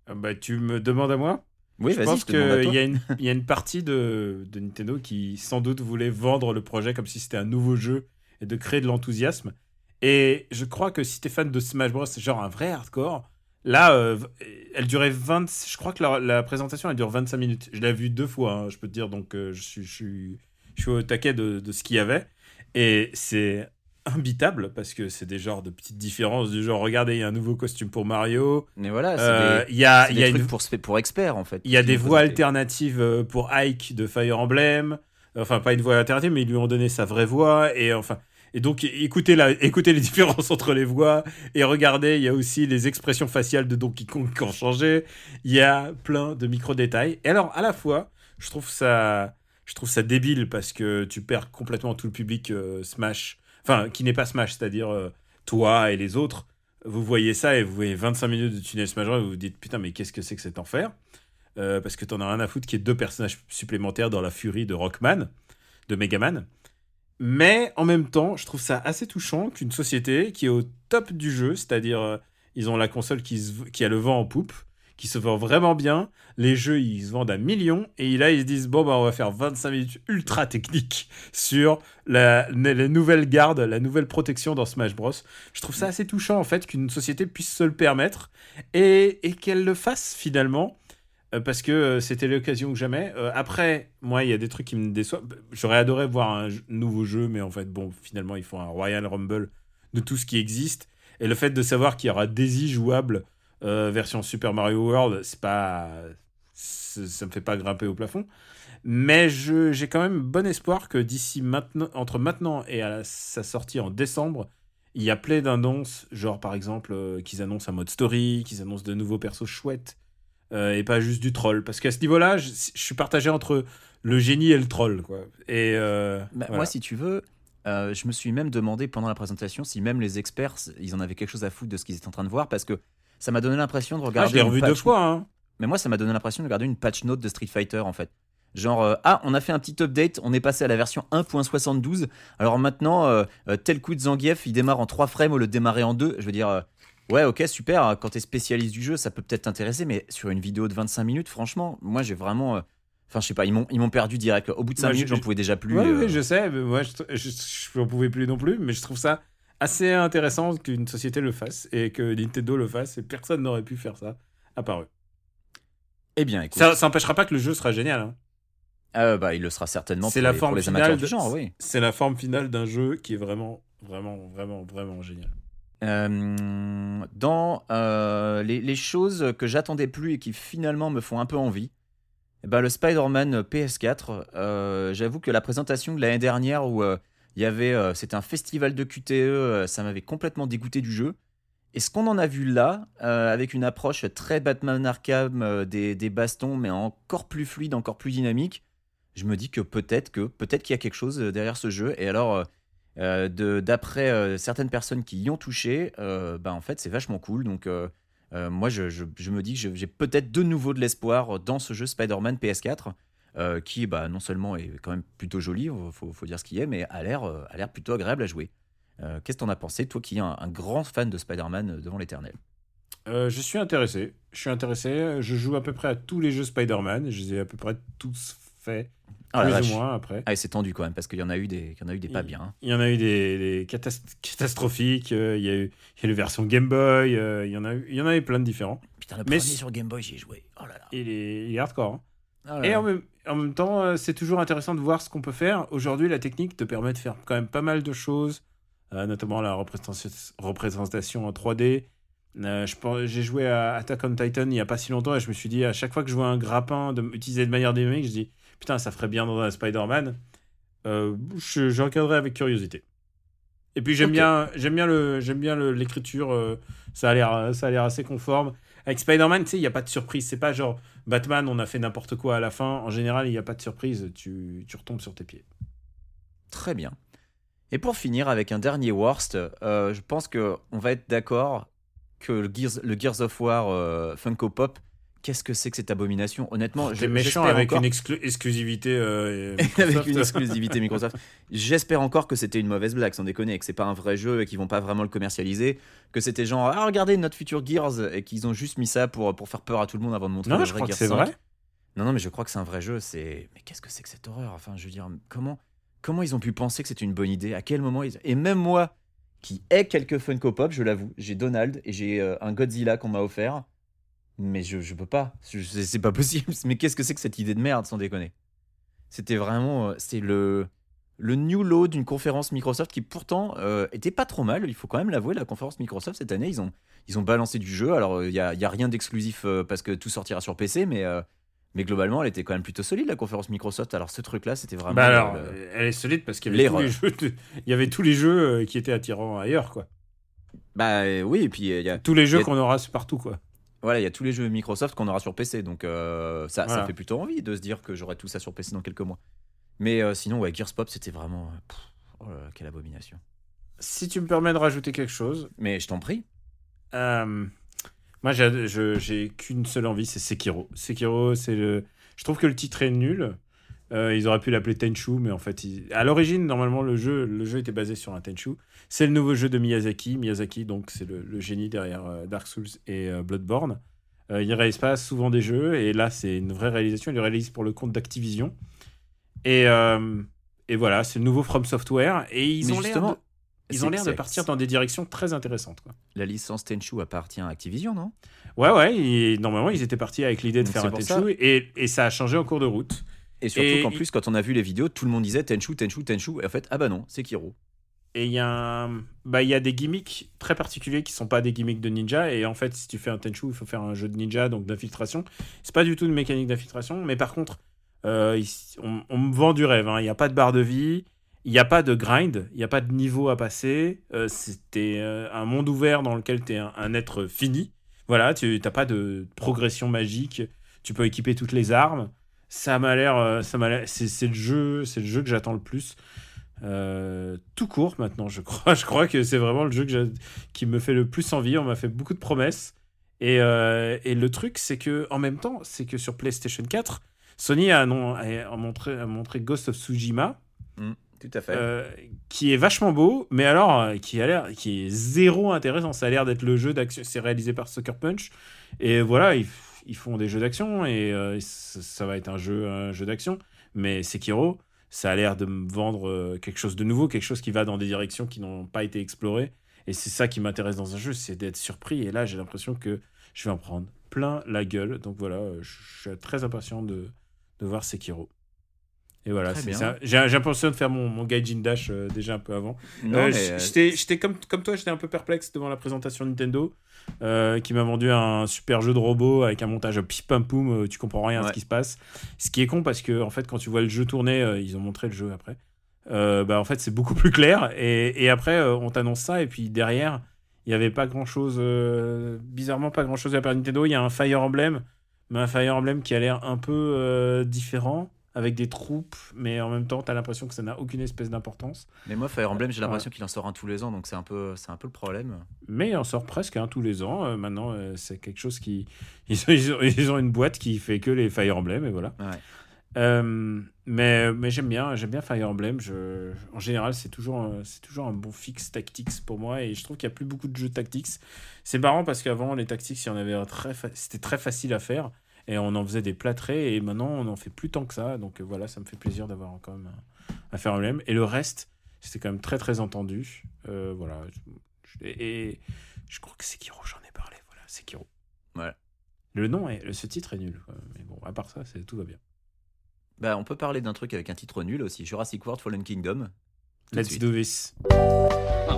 Ah Bah, tu me demandes à moi? Oui, Je vas-y, pense qu'il y, a une- il y a une partie de, de Nintendo qui sans doute voulait vendre le projet comme si c'était un nouveau jeu et de créer de l'enthousiasme. Et je crois que si t'es fan de Smash Bros, genre un vrai hardcore. Là, euh, elle durait 20. Je crois que la, la présentation elle dure 25 minutes. Je l'ai vue deux fois, hein, je peux te dire, donc euh, je, suis, je, suis, je suis au taquet de, de ce qu'il y avait. Et c'est imbitable parce que c'est des genres de petites différences du genre regardez il y a un nouveau costume pour Mario Mais voilà, c'est Euh, des, il y a, il des y a trucs une pour, pour experts, en fait. il y a des voix alternatives pour Ike de Fire Emblem. Enfin, pas une voix alternative, mais ils lui ont donné sa vraie voix. Et enfin, et donc écoutez, la, écoutez les [LAUGHS] différences entre les voix et regardez, il y a aussi les expressions faciales de Donkey Kong qui ont changé. Il y a plein de micro détails. Et alors, à la fois, je trouve ça, je trouve ça débile parce que tu perds complètement tout le public euh, Smash, enfin qui n'est pas Smash, c'est-à-dire euh, toi et les autres. Vous voyez ça et vous voyez 25 minutes de tunnel Smash et vous vous dites putain mais qu'est-ce que c'est que cet enfer? Euh, Parce que t'en as rien à foutre qu'il y ait deux personnages supplémentaires dans la furie de Rockman, de Megaman. Mais en même temps, je trouve ça assez touchant qu'une société qui est au top du jeu, c'est-à-dire euh, ils ont la console qui, se- qui a le vent en poupe, qui se vend vraiment bien, les jeux ils se vendent à millions, et là ils se disent bon bah on va faire 25 minutes ultra techniques sur la, la nouvelle garde, la nouvelle protection dans Smash Bros. Je trouve ça assez touchant en fait qu'une société puisse se le permettre et, et qu'elle le fasse finalement. Euh, Parce que euh, c'était l'occasion que jamais. Euh, après, moi, il y a des trucs qui me déçoivent. J'aurais adoré voir un nouveau jeu, mais en fait, bon, finalement, ils font un Royal Rumble de tout ce qui existe. Et le fait de savoir qu'il y aura Daisy jouable version Super Mario World, c'est pas. Ça me fait pas grimper au plafond. Mais j'ai quand même bon espoir que d'ici maintenant, entre maintenant et sa sortie en décembre, il y a plein d'annonces, genre par exemple qu'ils annoncent un mode story, qu'ils annoncent de nouveaux persos chouettes, euh, et pas juste du troll. Parce qu'à ce niveau-là, je, je suis partagé entre le génie et le troll, quoi. Et euh, Bah, voilà. Moi, si tu veux, euh, je me suis même demandé pendant la présentation si même les experts, ils en avaient quelque chose à foutre de ce qu'ils étaient en train de voir, parce que ça m'a donné l'impression de Ah, regarder. je l'ai revu patch- deux fois. Hein. Mais moi, ça m'a donné l'impression de regarder une patch note de Street Fighter, en fait. Genre, euh, ah, on a fait un petit update, on est passé à la version 1.72. Alors maintenant, euh, tel coup de Zangief, il démarre en 3 frames au lieu de démarrer en 2. Je veux dire, ouais, ok, super. Quand t'es spécialiste du jeu, ça peut peut-être t'intéresser, mais sur une vidéo de 25 minutes, franchement, moi, j'ai vraiment. euh, Enfin, je sais pas, ils m'ont ils m'ont perdu direct. Au bout de 5 Moi, minutes, je- j'en pouvais déjà plus. Ouais, euh, ouais, je sais, mais moi, je, n'en pouvais plus non plus, mais je trouve ça assez intéressant qu'une société le fasse et que Nintendo le fasse, et personne n'aurait pu faire ça, à part eux. Eh bien, écoute. Ça, ça empêchera pas que le jeu sera génial. hein. euh, bah, il le sera certainement C'est la les, forme pour les amateurs de- du genre, oui. C'est la forme finale d'un jeu qui est vraiment, vraiment, vraiment, vraiment génial. Euh, dans euh, les, choses que j'attendais plus et qui finalement me font un peu envie, ben, le Spider-Man PS4, euh, j'avoue que la présentation de l'année dernière où il y avait, c'était un festival de QTE, ça m'avait complètement dégoûté du jeu. Et ce qu'on en a vu là, avec une approche très Batman Arkham, des, des bastons, mais encore plus fluide, encore plus dynamique, je me dis que peut-être que peut-être qu'il y a quelque chose derrière ce jeu. Et alors, d'après euh, certaines personnes qui y ont touché, euh, bah, en fait, c'est vachement cool. Donc, euh, euh, moi, je, me dis que j'ai peut-être de nouveau de l'espoir dans ce jeu Spider-Man PS4, euh, qui, bah, non seulement est quand même plutôt joli, faut, faut dire ce qu'il est, mais a l'air euh, plutôt agréable à jouer. Euh, Qu'est-ce que t'en as pensé, toi qui es un, un grand fan de Spider-Man euh, devant l'éternel? Euh, je suis intéressé. Je suis intéressé. Je joue à peu près à tous les jeux Spider-Man. Je les ai à peu près tous faits, Ah, plus ou moins après. Ah, c'est tendu quand même, parce qu'il y en a eu des, il y en a eu des pas bien. hein. Il y en a eu des, des catas- catastrophiques. euh, il, y a eu, il y a eu les versions Game Boy. euh, il, y en a eu, il y en a eu plein de différents. Putain, le Mais premier sur Game Boy, j'y ai joué. Oh là là. Il est, il est hardcore. hein. Oh là Et en même, en même temps, euh, c'est toujours intéressant de voir ce qu'on peut faire. Aujourd'hui, la technique te permet de faire quand même pas mal de choses, euh, notamment la représentation, représentation en 3D. Euh, J'ai joué à Attack on Titan il n'y a pas si longtemps et je me suis dit, à chaque fois que je vois un grappin de, utilisé de manière dynamique, je dis, putain, ça ferait bien dans un Spider-Man. Euh, je, je regarderai avec curiosité. Et puis j'aime bien, j'aime bien le, j'aime bien l'écriture. euh, ça a l'air, ça a l'air assez conforme. Avec Spider-Man, tu sais, il n'y a pas de surprise. C'est pas genre Batman, on a fait n'importe quoi à la fin. En général, il n'y a pas de surprise. Tu, tu retombes sur tes pieds. Très bien. Et pour finir avec un dernier worst, euh, je pense que on va être d'accord que le Gears, le Gears of War Funko Pop, qu'est-ce que c'est que cette abomination? Honnêtement, T'es je- méchant avec encore- une exclu- exclusivité. euh, [LAUGHS] avec Microsoft. une exclusivité Microsoft. J'espère encore que c'était une mauvaise blague, sans déconner, et que c'est pas un vrai jeu et qu'ils vont pas vraiment le commercialiser, que c'était genre ah regardez notre futur Gears et qu'ils ont juste mis ça pour pour faire peur à tout le monde avant de montrer Non, le je vrai crois que Gears c'est 5. vrai. Non non mais je crois que c'est un vrai jeu. C'est mais qu'est-ce que c'est que cette horreur? Enfin je veux dire comment comment ils ont pu penser que c'était une bonne idée? À quel moment ils... Et même moi qui ai quelques Funko Pop, je l'avoue, j'ai Donald et j'ai euh, un Godzilla qu'on m'a offert, mais je je peux pas. C'est pas [LAUGHS] possible. Mais qu'est-ce que c'est que cette idée de merde sans déconner? C'était vraiment euh, c'est le le new low d'une conférence Microsoft qui pourtant euh, était pas trop mal. Il faut quand même l'avouer, la conférence Microsoft cette année, ils ont, ils ont balancé du jeu. Alors, il n'y a, y a rien d'exclusif euh, parce que tout sortira sur PC, mais, euh, mais globalement, elle était quand même plutôt solide, la conférence Microsoft. Alors, ce truc-là, c'était vraiment. Bah alors, le- elle est solide parce qu'il y avait tous les l'erreur. jeux, de- y avait tous les jeux qui étaient attirants ailleurs, quoi. Bah oui, et puis il y a, Tous les jeux a- qu'on aura partout, quoi. Voilà, il y a tous les jeux Microsoft qu'on aura sur PC. Donc, euh, ça, Voilà. ça fait plutôt envie de se dire que j'aurai tout ça sur PC dans quelques mois. Mais euh, sinon, ouais, Gears Pop, c'était vraiment. euh, pff, oh là quelle abomination. Si tu me permets de rajouter quelque chose, Mais je t'en prie. euh, moi j'ai qu'une seule envie, c'est Sekiro. Sekiro, c'est le. Je trouve que le titre est nul. Euh, ils auraient pu l'appeler Tenchu, mais en fait, ils- à l'origine, normalement, le jeu, le jeu était basé sur un Tenchu. C'est le nouveau jeu de Miyazaki. Miyazaki, donc, c'est le, le génie derrière euh, Dark Souls et euh, Bloodborne. Euh, il réalise pas souvent des jeux, et là, c'est une vraie réalisation. Il le réalise pour le compte d'Activision. Et, et voilà, c'est le nouveau From Software, et ils Mais ont l'air de, ils ont l'air de partir dans des directions très intéressantes. Quoi. La licence Tenchu appartient à Activision, non? Ouais, ouais, et normalement, ils étaient partis avec l'idée de Donc, faire un Tenchu, et, et ça a changé en cours de route. Et surtout qu'en plus, quand on a vu les vidéos, tout le monde disait Tenchu, Tenchu, Tenchu. Et en fait, ah bah non, c'est Kiro. Et il y, a un- bah, y a des gimmicks très particuliers qui sont pas des gimmicks de ninja. Et en fait, si tu fais un Tenchu, il faut faire un jeu de ninja, donc d'infiltration. C'est pas du tout une mécanique d'infiltration. Mais par contre, euh, on, on me vend du rêve. hein. Il n'y a pas de barre de vie. Il n'y a pas de grind. Il n'y a pas de niveau à passer. Euh, C'était euh, un monde ouvert dans lequel tu es un, un être fini. Voilà, tu n'as pas de progression magique. Tu peux équiper toutes les armes. Ça m'a l'air. euh, ça m'a C'est le jeu, c'est le jeu que j'attends le plus. Euh, tout court maintenant, je [LAUGHS] crois. Je crois que c'est vraiment le jeu que qui me fait le plus envie. On m'a fait beaucoup de promesses. Et, euh, et le truc, c'est que en même temps, c'est que sur PlayStation 4, Sony a, montré, a montré Ghost of Tsushima, Tout à fait. euh, qui est vachement beau, mais alors qui a l'air, qui est zéro intéressant. Ça a l'air d'être le jeu d'action. C'est réalisé par Sucker Punch, et voilà, ils, f- ils font des jeux d'action et euh, ça, va être un jeu, un jeu d'action. Mais Sekiro, ça a l'air de me vendre euh, quelque chose de nouveau, quelque chose qui va dans des directions qui n'ont pas été explorées. Et c'est ça qui m'intéresse dans un jeu, c'est d'être surpris. Et là, j'ai l'impression que je vais en prendre plein la gueule. Donc voilà, euh, je suis très impatient de, de voir Sekiro. Et voilà, c'est ça. J'ai j'ai l'impression de faire mon, mon Gaijin Dash euh, déjà un peu avant. Euh, euh, j'étais j'étais comme, comme toi, j'étais un peu perplexe devant la présentation Nintendo, euh, qui m'a vendu un super jeu de robot avec un montage pip pam poum, euh, tu comprends rien à ce Ouais. qui se passe. Ce qui est con parce que en fait, quand tu vois le jeu tourner, euh, ils ont montré le jeu après. euh, bah en fait, c'est beaucoup [LAUGHS] plus clair. Et, et après, euh, on t'annonce ça et puis derrière, il y avait pas grand chose, bizarrement pas grand chose à part Nintendo. Il y a un Fire Emblem, mais un Fire Emblem qui a l'air un peu euh, différent. Avec des troupes, mais en même temps, t'as l'impression que ça n'a aucune espèce d'importance. mais moi, Fire Emblem, j'ai l'impression qu'il en sort un tous les ans, donc c'est un peu, un peu le problème. Mais il en sort presque un tous les ans. Euh, maintenant, euh, c'est quelque chose qui. [LAUGHS] Ils ont, ils, une boîte qui fait que les Fire Emblem, et voilà. Ouais. Euh, mais mais j'aime bien, j'aime bien Fire Emblem. Je, en général, c'est toujours, c'est toujours un bon fixe tactics pour moi, et je trouve qu'il n'y a plus beaucoup de jeux tactics. C'est marrant parce qu'avant, les tactics, il y en avait un très fa- c'était très facile à faire, et on en faisait des plâtrés, et maintenant, on n'en fait plus tant que ça. Donc euh, voilà, ça me fait plaisir d'avoir quand même un, Emblem. Et le reste, c'était quand même très très entendu. Euh, voilà. Je- Et, et je crois que Sekiro, j'en ai parlé. Voilà, Sekiro. Voilà. Le nom, est, ce titre est nul. quoi. Mais bon, à part ça, c'est tout va bien. Bah, on peut parler d'un truc avec un titre nul aussi Jurassic World Fallen Kingdom. Let's suite. do this.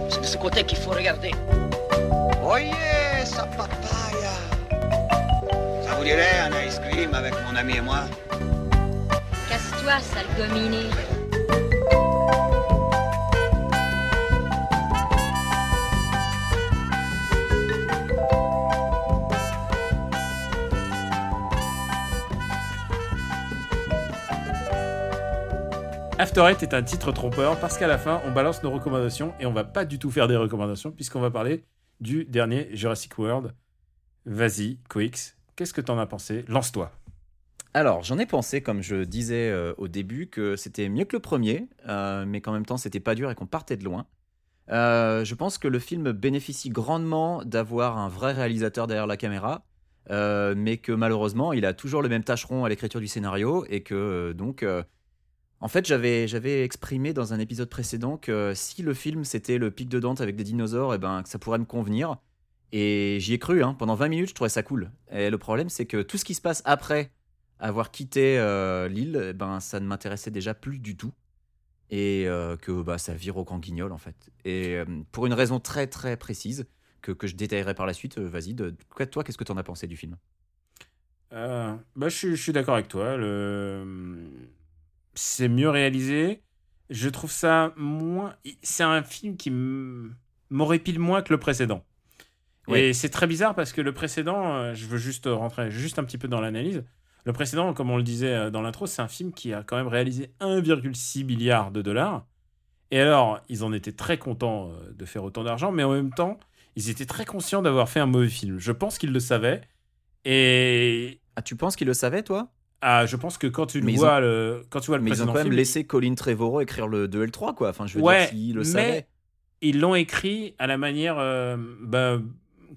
C'est de ce côté qu'il faut regarder. Sa papaya Ça vous dirait un ice cream avec mon ami et moi Casse-toi, sale gominé. After Eight est un titre trompeur parce qu'à la fin, on balance nos recommandations et on va pas du tout faire des recommandations puisqu'on va parler du dernier Jurassic World. Vas-y, Quix, qu'est-ce que t'en as pensé? Lance-toi. Alors, j'en ai pensé, comme je disais euh, au début, que c'était mieux que le premier, euh, mais qu'en même temps, c'était pas dur et qu'on partait de loin. Euh, je pense que le film bénéficie grandement d'avoir un vrai réalisateur derrière la caméra, mais que malheureusement, il a toujours le même tâcheron à l'écriture du scénario, et que donc, en fait, j'avais exprimé dans un épisode précédent que si le film c'était le pic de Dante avec des dinosaures, et ben que ça pourrait me convenir. Et j'y ai cru, hein. pendant 20 minutes, je trouvais ça cool. Et le problème, c'est que tout ce qui se passe après avoir quitté euh, l'île, eh ben, ça ne m'intéressait déjà plus du tout. Et euh, que bah, ça vire au grand guignol, en fait. Et euh, pour une raison très très précise, que, que je détaillerai par la suite, vas-y, de, toi, qu'est-ce que tu en as pensé du film? Bah, je, suis- je suis d'accord avec toi. C'est mieux réalisé. Je trouve ça moins. C'est un film qui m- m'horripile moins que le précédent. Oui. Et c'est très bizarre parce que le précédent, euh, je veux juste rentrer juste un petit peu dans l'analyse. Le précédent, comme on le disait euh, dans l'intro, c'est un film qui a quand même réalisé 1,6 milliard de dollars. Et alors, ils en étaient très contents euh, de faire autant d'argent, mais en même temps, ils étaient très conscients d'avoir fait un mauvais film. Je pense qu'ils le savaient. Et Ah, tu penses qu'il le savait, toi? Ah, je pense que quand tu le Mais vois, le, quand tu vois le Mais ils ont quand même film, laissé Colin Trevorrow écrire le 2 et le 3, quoi. Enfin, je veux Ouais, dire, s'il le mais- savait. ils l'ont écrit à la manière, euh, bah,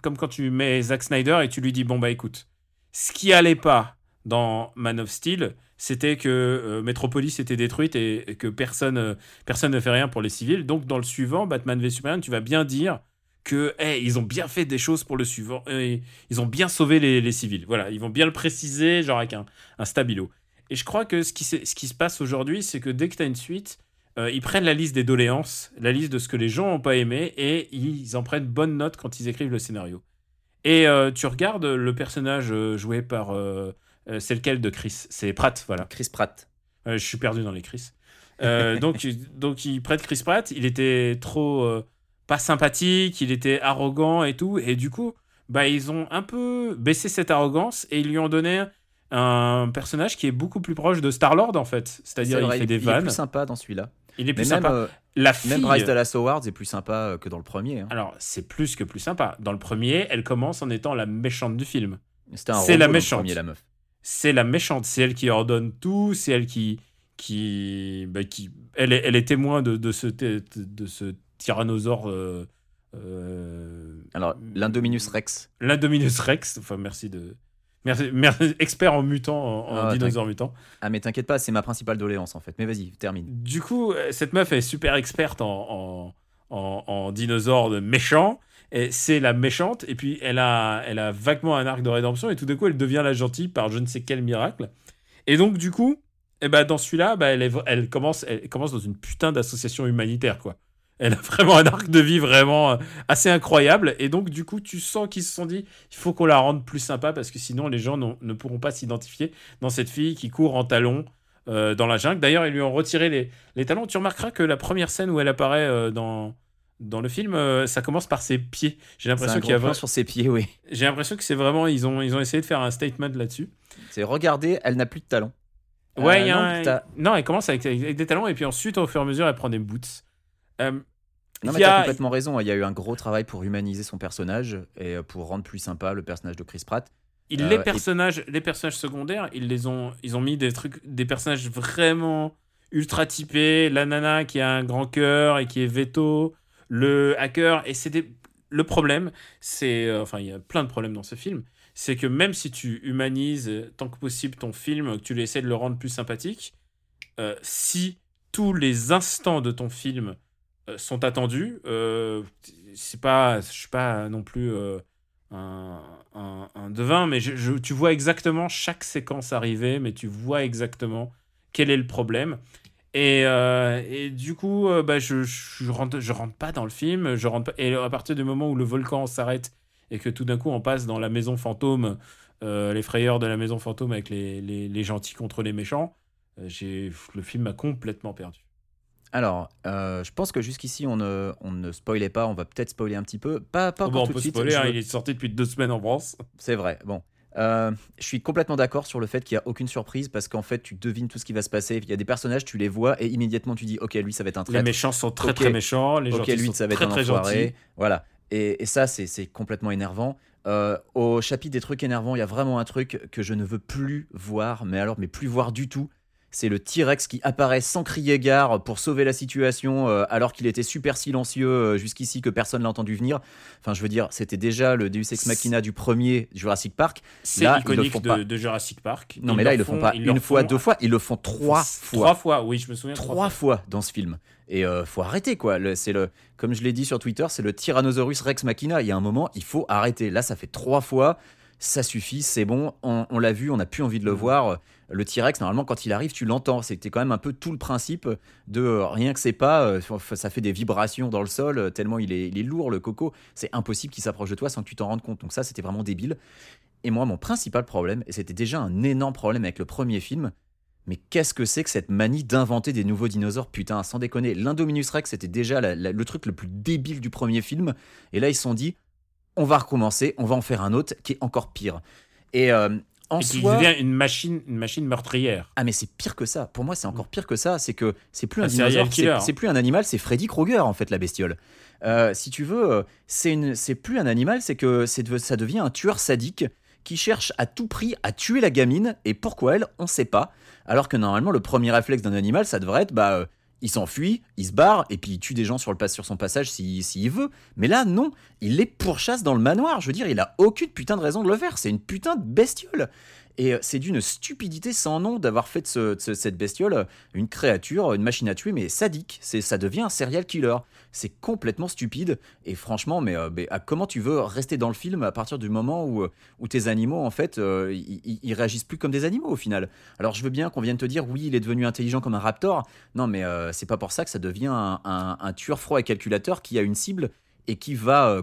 comme quand tu mets Zack Snyder et tu lui dis bon bah écoute, ce qui allait pas dans Man of Steel, c'était que euh, Metropolis était détruite et, que personne, euh, personne ne fait rien pour les civils. Donc dans le suivant, Batman v Superman, tu vas bien dire que hey, ils ont bien fait des choses pour le suivant, et ils ont bien sauvé les, les civils. Voilà, ils vont bien le préciser, genre avec un, un stabilo. Et je crois que ce qui, ce qui se passe aujourd'hui, c'est que dès que tu as une suite, euh, ils prennent la liste des doléances, la liste de ce que les gens n'ont pas aimé, et ils en prennent bonne note quand ils écrivent le scénario. Et euh, tu regardes le personnage euh, joué par. euh, c'est lequel de Chris? C'est Pratt, voilà. Chris Pratt. Je suis perdu dans les Chris. [LAUGHS] Donc, donc, il prête Chris Pratt. Il était trop pas sympathique, il était arrogant et tout. Et du coup, bah, ils ont un peu baissé cette arrogance et ils lui ont donné un personnage qui est beaucoup plus proche de Star-Lord, en fait. C'est-à-dire, C'est il fait des il est vannes. plus sympa dans celui-là. Il est plus Mais même, sympa. euh, La fille. même Bryce Dallas Howard est plus sympa euh, que dans le premier. hein. Alors, c'est plus que plus sympa. Dans le premier, elle commence en étant la méchante du film. C'est la méchante. premier, la meuf. c'est la méchante, c'est elle qui ordonne tout, c'est elle qui qui, bah, qui elle, est, elle est témoin de, de ce de ce tyrannosaure euh, euh, Alors, l'Indominus Rex. l'Indominus Rex. Enfin, merci de merci, merci expert en mutant en, en Ah, dinosaure mutant. Ah, mais t'inquiète pas, c'est ma principale doléance en fait. Mais vas-y, termine. Du coup, euh, cette meuf est super experte en, en, en, en dinosaure de méchant. Et c'est la méchante. Et puis, elle a, elle a vaguement un arc de rédemption. Et tout d'un coup, elle devient la gentille par je ne sais quel miracle. Et donc, du coup, eh ben, dans celui-là, bah, elle, est- elle, commence, elle commence dans une putain d'association humanitaire, quoi. Elle a vraiment un arc de vie vraiment euh, assez incroyable. Et donc, du coup, tu sens qu'ils se sont dit, il faut qu'on la rende plus sympa parce que sinon, les gens ne pourront pas s'identifier dans cette fille qui court en talons euh, dans la jungle. D'ailleurs, ils lui ont retiré les, les talons. Tu remarqueras que la première scène où elle apparaît euh, dans, dans le film, euh, ça commence par ses pieds. J'ai l'impression qu'il y a plan vra- sur ses pieds, oui. j'ai l'impression que c'est vraiment ils ont ils ont essayé de faire un statement là-dessus. C'est regardez, elle n'a plus de talons. Ouais, il y a non, un- non, elle commence avec, avec des talons et puis ensuite au fur et à mesure elle prend des boots. Euh, Non, il mais y a- t'as complètement raison. Il y a eu un gros travail pour humaniser son personnage et euh, pour rendre plus sympa le personnage de Chris Pratt. il- Euh, les et- personnages les personnages secondaires ils les ont ils ont mis des trucs des personnages vraiment ultra typés. La nana qui a un grand cœur et qui est veto, le hacker et c'est des le problème, c'est. euh, enfin, il y a plein de problèmes dans ce film. C'est que même si tu humanises euh, tant que possible ton film, que tu essaies de le rendre plus sympathique, euh, si tous les instants de ton film euh, sont attendus, euh, c'est pas. Je suis pas non plus. euh, un, un, devin, mais je, je- tu vois exactement chaque séquence arriver, mais tu vois exactement quel est le problème. Et, euh, et du coup, euh, bah, je, je, rentre, je pas dans le film. Je rentre pas, et à partir du moment où le volcan s'arrête et que tout d'un coup on passe dans la maison fantôme, euh, les frayeurs de la maison fantôme avec les, les, les gentils contre les méchants, euh, le film m'a complètement perdu. Alors, euh, je pense que jusqu'ici, on ne, on ne spoilait pas. On va peut-être spoiler un petit peu. Pas, pas Oh, bah, on tout peut de suite. spoiler, je hein, il est sorti depuis deux semaines en France. [LAUGHS] C'est vrai. Bon. Euh, je suis complètement d'accord sur le fait qu'il n'y a aucune surprise parce qu'en fait, tu devines tout ce qui va se passer. Il y a des personnages, tu les vois et immédiatement tu dis, ok, lui, ça va être un Les traître. méchants sont très très méchants, les gentils lui, sont ça va être très un très enfoiré. gentils. Voilà. Et, et ça, c'est c'est complètement énervant. Euh, au chapitre des trucs énervants, il y a vraiment un truc que je ne veux plus voir, mais alors, mais plus voir du tout. C'est le T-Rex qui apparaît sans crier gare pour sauver la situation euh, alors qu'il était super silencieux euh, jusqu'ici que personne l'a entendu venir. Enfin, je veux dire, c'était déjà le Deus Ex Machina du premier Jurassic Park. C'est iconique pas. de, de Jurassic Park. Non, mais là, ils le font pas une fois, font- deux fois, ils le font trois fois. Trois fois, oui, je me souviens. trois fois dans ce film. Et euh, faut arrêter quoi. C'est le, comme je l'ai dit sur Twitter, c'est le Tyrannosaurus Rex Machina. Il y a un moment, il faut arrêter. Là, ça fait trois fois. Ça suffit, c'est bon. On, on l'a vu, on n'a plus envie de le Mhm. voir. Le T-Rex, normalement, quand il arrive, tu l'entends. C'était quand même un peu tout le principe de euh, rien que c'est pas, euh, ça fait des vibrations dans le sol euh, tellement il est, lourd le coco. C'est impossible qu'il s'approche de toi sans que tu t'en rendes compte. Donc ça, c'était vraiment débile. Et moi, mon principal problème, et c'était déjà un énorme problème avec le premier film, mais qu'est-ce que c'est que cette manie d'inventer des nouveaux dinosaures? Putain, sans déconner, l'Indominus Rex, c'était déjà le truc le plus débile du premier film. Et là, ils se sont dit, on va recommencer, on va en faire un autre qui est encore pire. Et en Et soi... devient une machine, une machine meurtrière. Ah mais c'est pire que ça. Pour moi, c'est encore pire que ça. C'est que c'est plus un, dinosaure, c'est- plus un animal, c'est Freddy Krueger en fait la bestiole. Euh, si tu veux, euh, c'est une- c'est plus un animal, c'est que de- ça devient un tueur sadique qui cherche à tout prix à tuer la gamine. Et pourquoi elle, on sait pas. Alors que normalement, le premier réflexe d'un animal, ça devrait être bah euh, il s'enfuit, il se barre et puis il tue des gens sur, le son passage s'il s'il veut. Mais là, non, il les pourchasse dans le manoir. Je veux dire, il a aucune putain de raison de le faire. C'est une putain de bestiole. Et euh, c'est d'une stupidité sans nom d'avoir fait de, ce- de ce- cette bestiole euh, une créature, une machine à tuer, mais sadique. C'est, ça devient un serial killer. C'est complètement stupide. Et franchement, mais, euh, comment tu veux rester dans le film à partir du moment où, tes animaux, en fait, ils, réagissent plus comme des animaux au final? Alors je veux bien qu'on vienne te dire, oui, il est devenu intelligent comme un raptor. Non, mais c'est pas pour ça que ça devient un tueur froid et calculateur qui a une cible et qui va, euh,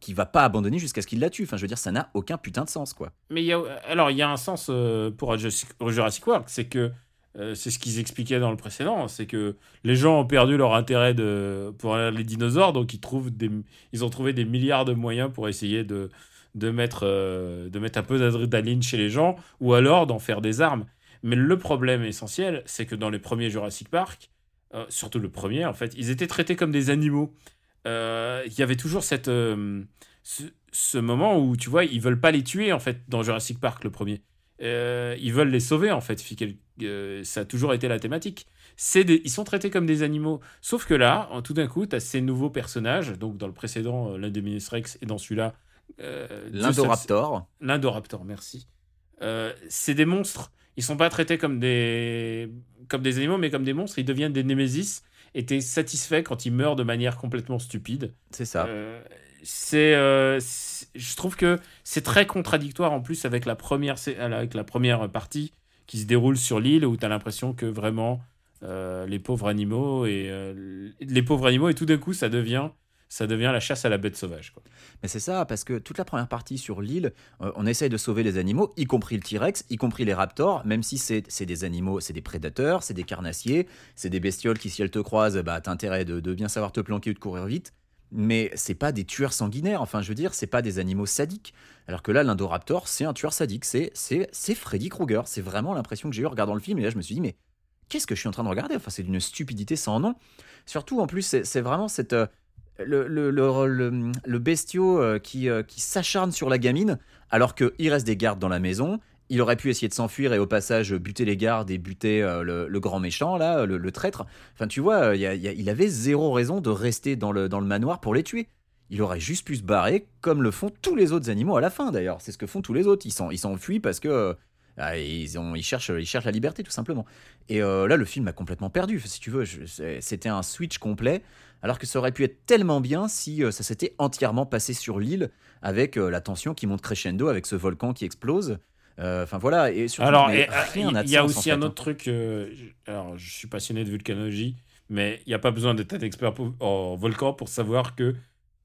qui, va pas abandonner jusqu'à ce qu'il la tue. Enfin, je veux dire, ça n'a aucun putain de sens, quoi. Mais alors, il y a un sens euh, pour Jurassic, World, c'est que euh, c'est ce qu'ils expliquaient dans le précédent, c'est que les gens ont perdu leur intérêt pour les dinosaures, donc ils, trouvent des, ils ont trouvé des milliards de moyens pour essayer de, de, mettre, de mettre un peu d'adrénaline chez les gens, ou alors d'en faire des armes. Mais le problème essentiel, c'est que dans les premiers Jurassic Park, surtout le premier, en fait, ils étaient traités comme des animaux. Euh, Il y avait toujours cette, euh, ce, ce moment où, tu vois, ils veulent pas les tuer, en fait, dans Jurassic Park, le premier. Euh, ils veulent les sauver, en fait. Ça a toujours été la thématique. Des- ils sont traités comme des animaux. Sauf que là, tout d'un coup, tu as ces nouveaux personnages. Donc, dans le précédent, l'Indominus Rex, et dans celui-là, euh, L'Indoraptor. L'Indoraptor, merci. Euh, c'est des monstres. Ils sont pas traités comme des, comme des animaux, mais comme des monstres. Ils deviennent des némésis. Et t'es satisfait quand ils meurent de manière complètement stupide. C'est ça. Euh, c'est, euh, c'est- je trouve que c'est très contradictoire en plus avec la première, sé- avec la première partie qui se déroule sur l'île où tu as l'impression que vraiment euh, les pauvres animaux et euh, les pauvres animaux et tout d'un coup ça devient ça devient la chasse à la bête sauvage. Quoi. Mais c'est ça, parce que toute la première partie sur l'île, euh, on essaye de sauver les animaux, y compris le T-Rex, y compris les raptors, même si c'est des animaux, c'est des prédateurs, c'est des carnassiers, c'est des bestioles qui, si elles te croisent, bah, t'as de, bien savoir te planquer ou de courir vite. Mais c'est pas des tueurs sanguinaires, enfin je veux dire, c'est pas des animaux sadiques. Alors que là, l'Indoraptor, c'est un tueur sadique, c'est Freddy Krueger. C'est vraiment l'impression que j'ai eu en regardant le film, et là je me suis dit, mais qu'est-ce que je suis en train de regarder? Enfin, c'est d'une stupidité sans nom. Surtout, en plus, c'est c'est vraiment cette. Le, le, bestiau euh, qui, euh, qui s'acharne sur la gamine alors qu'il reste des gardes dans la maison. Il aurait pu essayer de s'enfuir et au passage buter les gardes et buter euh, le, grand méchant, là, le, traître. Enfin, tu vois, il avait zéro raison de rester dans le, dans le manoir pour les tuer. Il aurait juste pu se barrer comme le font tous les autres animaux à la fin d'ailleurs. C'est ce que font tous les autres. Ils s'en- ils s'enfuient parce que ah, ils, ont, ils, cherchent, ils cherchent la liberté tout simplement. Et euh, là, le film a complètement perdu. Si tu veux, c'était un switch complet. Alors que ça aurait pu être tellement bien si euh, ça s'était entièrement passé sur l'île avec euh, la tension qui monte crescendo avec ce volcan qui explose. Enfin voilà. Et surtout, Alors, il y a aussi un fait, hein. autre truc. je- alors, je suis passionné de vulcanologie, mais il n'y a pas besoin d'être un expert pour- en volcan pour savoir que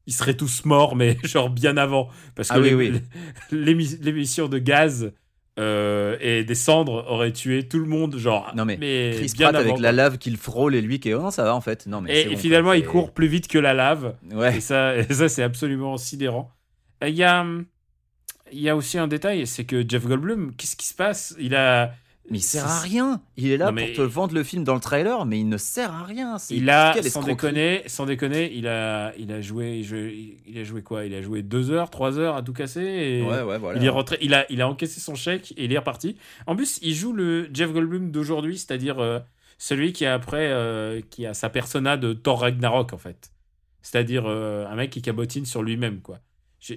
ils seraient tous morts, mais [LAUGHS] genre bien avant, parce que Ah oui, l'é- oui. l'émi- l'émission de gaz euh, et des cendres aurait tué tout le monde, genre. Non, mais Chris bien Pratt avec la lave qu'il frôle et lui qui est oh non ça va en fait non mais Et, c'est et bon, finalement, quoi, il court plus vite que la lave. ouais Et ça, et ça c'est absolument sidérant. Il y a, il y a aussi un détail, c'est que Jeff Goldblum, qu'est-ce qui se passe? Il a. Mais il sert à rien. Il est là Non, mais- pour te vendre le film dans le trailer, mais il ne sert à rien. Il a, sans déconner, sans déconner, il a, il a joué, il a joué quoi? Il a joué deux heures, trois heures à tout casser. Et Ouais, ouais, voilà. Il est rentré, il a, il a encaissé son chèque et il est reparti. En plus, il joue le Jeff Goldblum d'aujourd'hui, c'est-à-dire euh, celui qui a après, euh, qui a sa persona de Thor Ragnarok en fait. C'est-à-dire euh, un mec qui cabotine sur lui-même quoi.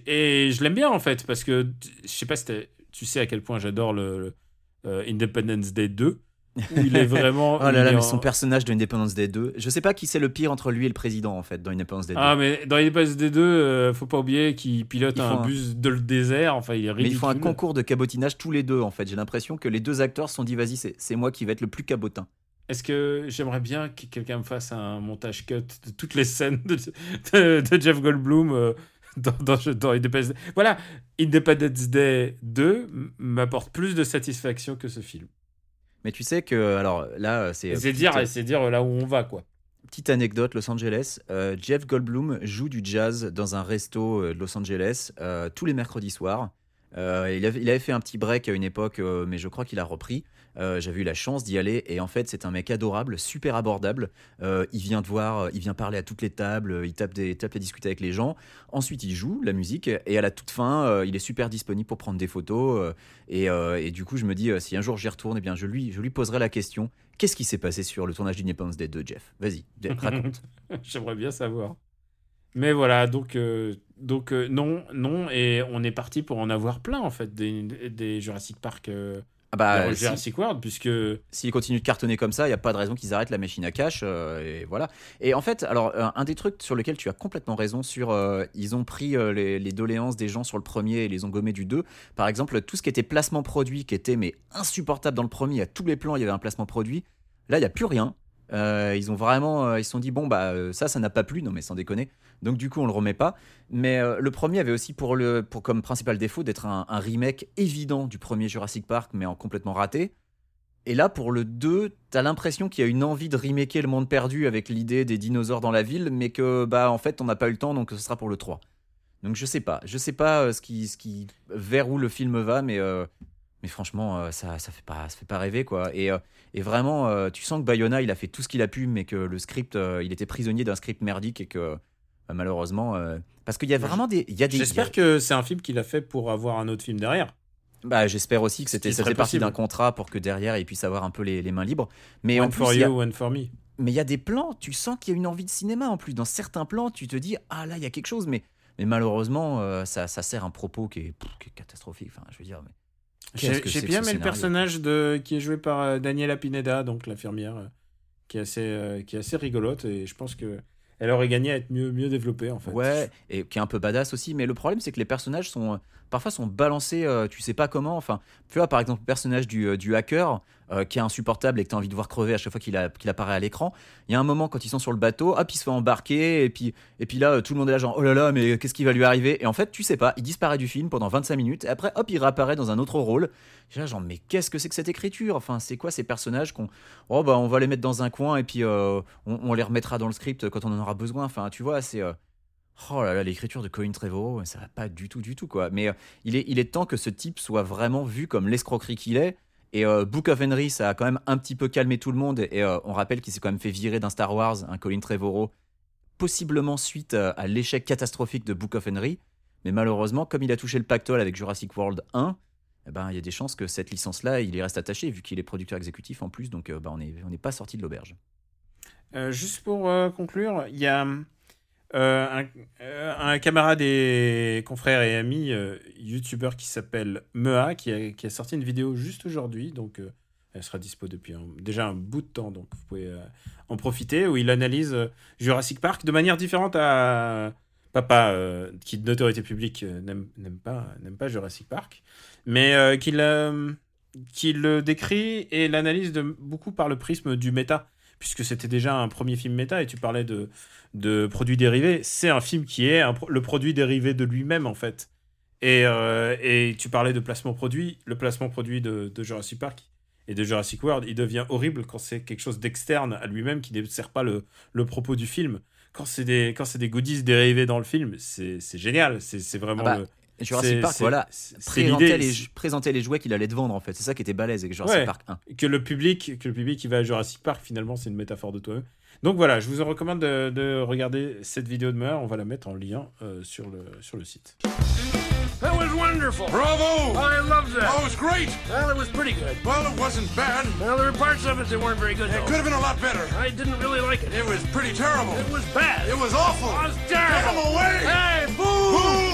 Et je l'aime bien en fait parce que je sais pas si tu sais à quel point j'adore le, le, euh, Independence Day 2 où il est [LAUGHS] vraiment. Oh là là, mais en- son personnage de Independence Day 2. Je sais pas qui c'est le pire entre lui et le président, en fait, dans Independence Day 2. Ah mais dans Independence Day 2, euh, faut pas oublier qu'il pilote un un- bus de le désert. Enfin, il est mais ils font un concours de cabotinage tous les deux, en fait. J'ai l'impression que les deux acteurs se sont dit, vas-y, c'est c'est moi qui vais être le plus cabotin. Est-ce que j'aimerais bien que quelqu'un me fasse un montage cut de toutes les scènes de, de- de Jeff Goldblum euh, dans, dans, dans Independence Day Voilà, Independence Day 2 m- m'apporte plus de satisfaction que ce film. Mais tu sais que, alors là, c'est. C'est petite- dire, c'est dire là où on va, quoi. Petite anecdote, Los Angeles. euh, Jeff Goldblum joue du jazz dans un resto euh, de Los Angeles euh, tous les mercredis soirs. Euh, il, avait, il avait fait un petit break à une époque, euh, mais je crois qu'il a repris. Euh, J'avais eu la chance d'y aller et en fait c'est un mec adorable, super abordable. Euh, il vient te voir, euh, il vient parler à toutes les tables, il tape des tape et discute avec les gens. Ensuite il joue la musique et à la toute fin euh, il est super disponible pour prendre des photos. et, et du coup je me dis si un jour j'y retourne, eh bien je lui je lui poserai la question qu'est-ce qui s'est passé sur le tournage d'Independence Day 2, Jeff? Vas-y, [LAUGHS] raconte. J'aimerais bien savoir. Mais voilà, donc, euh, donc euh, non, non, et on est parti pour en avoir plein, en fait, des, des Jurassic Park, euh, Ah bah, dans si- World, puisque... s'ils continuent de cartonner comme ça, il n'y a pas de raison qu'ils arrêtent la machine à cash. euh, et voilà. Et en fait, alors, un, des trucs sur lequel tu as complètement raison, sur euh, ils ont pris euh, les, les doléances des gens sur le premier et les ont gommés du 2. Par exemple, tout ce qui était placement produit, qui était mais insupportable dans le premier, à tous les plans, il y avait un placement produit. Là, il n'y a plus rien. Ils ont vraiment, ils se sont dit bon bah ça, ça n'a pas plu, non mais sans déconner. Donc du coup, on le remet pas. Mais euh, le premier avait aussi pour le, pour comme principal défaut d'être un, remake évident du premier Jurassic Park, mais en complètement raté. Et là, pour le 2, t'as l'impression qu'il y a une envie de remaker le monde perdu avec l'idée des dinosaures dans la ville, mais que, bah, en fait, on n'a pas eu le temps, donc ce sera pour le 3. Donc je sais pas. Je sais pas euh, ce qui, ce qui, vers où le film va, mais, euh, mais franchement, ça, ça, fait pas, ça fait pas rêver, quoi. Et, et vraiment, tu sens que Bayona, il a fait tout ce qu'il a pu, mais que le script, il était prisonnier d'un script merdique et que, malheureusement, euh, parce qu'il y a vraiment des, il y a des, J'espère a- que c'est un film qu'il a fait pour avoir un autre film derrière. bah, j'espère aussi que c'était, ça faisait partie d'un contrat pour que derrière, il puisse avoir un peu les, les mains libres. Mais en plus, for il y a- you, one for me. mais il y a des plans, tu sens qu'il y a une envie de cinéma en plus. Dans certains plans, tu te dis, ah là, il y a quelque chose, mais, mais malheureusement, euh, ça, ça sert un propos qui est, pff, qui est catastrophique. Enfin, je veux dire, mais J'ai bien aimé le personnage de, qui est joué par euh, Daniela Pineda, donc l'infirmière, euh, qui, est assez, euh, qui est assez rigolote, et je pense que elle aurait gagné à être mieux, mieux développée, en fait. Ouais, et qui est un peu badass aussi. Mais le problème, c'est que les personnages sont euh, parfois sont balancés, euh, tu sais pas comment. Enfin, tu vois, par exemple, le personnage du, euh, du hacker euh, qui est insupportable et que tu as envie de voir crever à chaque fois qu'il apparaît à l'écran. Il y a un moment quand ils sont sur le bateau, hop, il se fait embarquer, et puis, et puis là, euh, tout le monde est là, genre, oh là là, mais qu'est-ce qui va lui arriver? Et en fait, tu sais pas, il disparaît du film pendant 25 minutes, et après, hop, il réapparaît dans un autre rôle. Là, genre, mais qu'est-ce que c'est que cette écriture? Enfin, c'est quoi ces personnages qu'on. Oh, bah, on va les mettre dans un coin, et puis euh, on, les remettra dans le script quand on en aura besoin. Enfin, tu vois, c'est. Oh là là, l'écriture de Colin Trevorrow, ça va pas du tout, du tout, quoi. Mais il, est, il est temps que ce type soit vraiment vu comme l'escroquerie qu'il est. Et euh, Book of Henry, ça a quand même un petit peu calmé tout le monde. Et euh, on rappelle qu'il s'est quand même fait virer d'un Star Wars, un Colin Trevorrow, possiblement suite à, à l'échec catastrophique de Book of Henry. Mais malheureusement, comme il a touché le pactole avec Jurassic World 1, eh ben, il y a des chances que cette licence-là, il y reste attaché, vu qu'il est producteur exécutif en plus. Donc euh, bah, on n'est on n'est pas sorti de l'auberge. Euh, juste pour euh, conclure, il y a euh, un, euh, un camarade et confrère et ami euh, youtubeur qui s'appelle Mea qui a, qui sorti une vidéo juste aujourd'hui, donc elle sera dispo depuis déjà un bout de temps, donc vous pouvez en profiter, où il analyse Jurassic Park de manière différente à Papa, qui de notoriété publique n'aime pas, n'aime pas Jurassic Park, mais qu'il le décrit et l'analyse beaucoup par le prisme du méta puisque c'était déjà un premier film méta et tu parlais de, de produits dérivés, c'est un film qui est un le produit dérivé de lui-même en fait. Et, euh, et tu parlais de placement produit, le placement produit de, de Jurassic Park et de Jurassic World, il devient horrible quand c'est quelque chose d'externe à lui-même qui ne sert pas le, le propos du film. Quand c'est des, quand c'est des goodies dérivés dans le film, c'est génial, c'est c'est vraiment Ah bah, le- Jurassic Park, voilà, présentait les, c'est- présentait les jouets qu'il allait te vendre en fait. C'est ça qui était balèze avec Jurassic Ouais. Park 1. que le public que le public qui va à Jurassic Park finalement c'est une métaphore de toi donc voilà je vous en recommande de, de regarder cette vidéo de meurtre on va la mettre en lien euh, sur le sur le site That was wonderful. Bravo! I loved that. Oh, it was great! Well, it was pretty good. Well, it wasn't bad. Well, there were parts of it that weren't very good, It though. could have been a lot better. I didn't really like it. It was pretty terrible. It was bad. It was awful. Was Get terrible. him away! Hey, boo! Boo!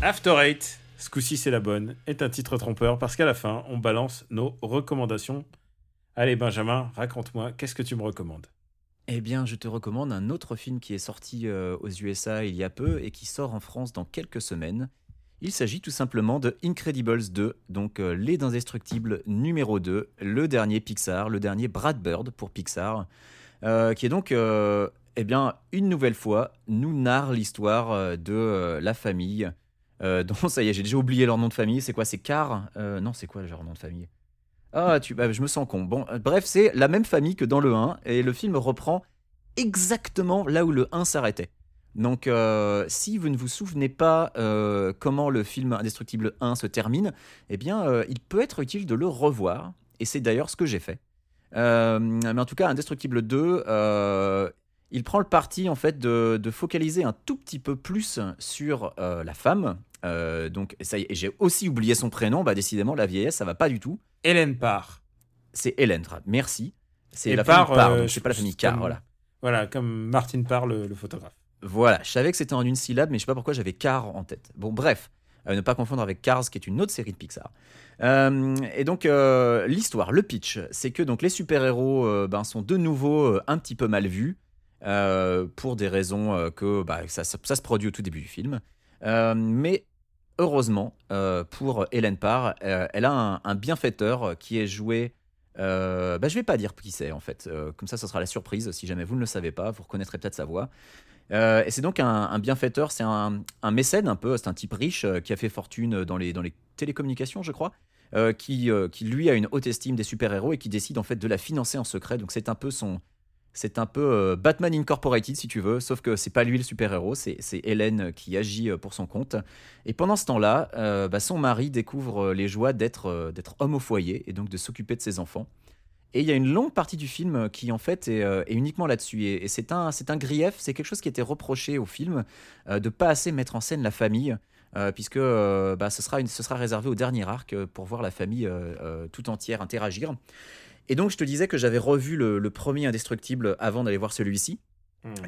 After Eight ce coup-ci c'est la bonne est un titre trompeur parce qu'à la fin on balance nos recommandations allez Benjamin raconte-moi qu'est-ce que tu me recommandes? Eh bien, je te recommande un autre film qui est sorti euh, aux USA il y a peu et qui sort en France dans quelques semaines. Il s'agit tout simplement de Incredibles 2, donc euh, Les Indestructibles numéro 2, le dernier Pixar, le dernier Brad Bird pour Pixar, euh, qui est donc, eh bien, une nouvelle fois, nous narre l'histoire de la famille, euh, [LAUGHS] dont ça y est, j'ai déjà oublié leur nom de famille, c'est quoi, c'est Car Euh, Non, c'est quoi leur nom de famille? Ah, tu, bah, je me sens con. Bon, euh, bref, c'est la même famille que dans le 1, et le film reprend exactement là où le 1 s'arrêtait. Donc, si vous ne vous souvenez pas comment le film Indestructible 1 se termine, eh bien, il peut être utile de le revoir, et c'est d'ailleurs ce que j'ai fait. Mais en tout cas, Indestructible 2, euh, il prend le parti en fait de, focaliser un tout petit peu plus sur la femme. Euh, donc, ça y est, j'ai aussi oublié son prénom. Bah, décidément, la vieillesse, ça va pas du tout. Hélène Parr C'est Hélène, merci. C'est la Parr, famille Parr, euh, c'est pas la famille Carr, comme- voilà. voilà comme Martin Parr le, le photographe Voilà, je savais que c'était en une syllabe, mais je sais pas pourquoi j'avais Car en tête. Bon, bref, euh, ne pas confondre avec Cars, qui est une autre série de Pixar. Euh, et donc, euh, l'histoire, le pitch, c'est que donc les super-héros ben, sont de nouveau un petit peu mal vus, pour des raisons que bah, ça, ça- ça se produit au tout début du film. Euh, mais heureusement, euh, pour Hélène Parr, euh, elle a un, bienfaiteur qui est joué. Euh, bah, je vais pas dire qui c'est en fait, comme ça, ce sera la surprise. Si jamais vous ne le savez pas, vous reconnaîtrez peut-être sa voix. Et c'est donc un, bienfaiteur, c'est un, un mécène un peu, c'est un type riche qui a fait fortune dans les, télécommunications, je crois, qui lui a une haute estime des super-héros et qui décide en fait de la financer en secret. Donc c'est un peu son, c'est un peu euh, Batman Incorporated si tu veux, sauf que c'est pas lui le super-héros, c'est Hélène qui agit euh, pour son compte. Et pendant ce temps-là, euh, bah, son mari découvre euh, les joies d'être euh, homme au foyer et donc de s'occuper de ses enfants. Et il y a une longue partie du film qui en fait est, euh, uniquement là-dessus. Et, c'est un, un grief, c'est quelque chose qui était reproché au film euh, de pas assez mettre en scène la famille, euh, puisque euh, bah, ce, sera ce sera réservé au dernier arc euh, pour voir la famille euh, euh, tout entière interagir. Et donc je te disais que j'avais revu le, premier Indestructible avant d'aller voir celui-ci.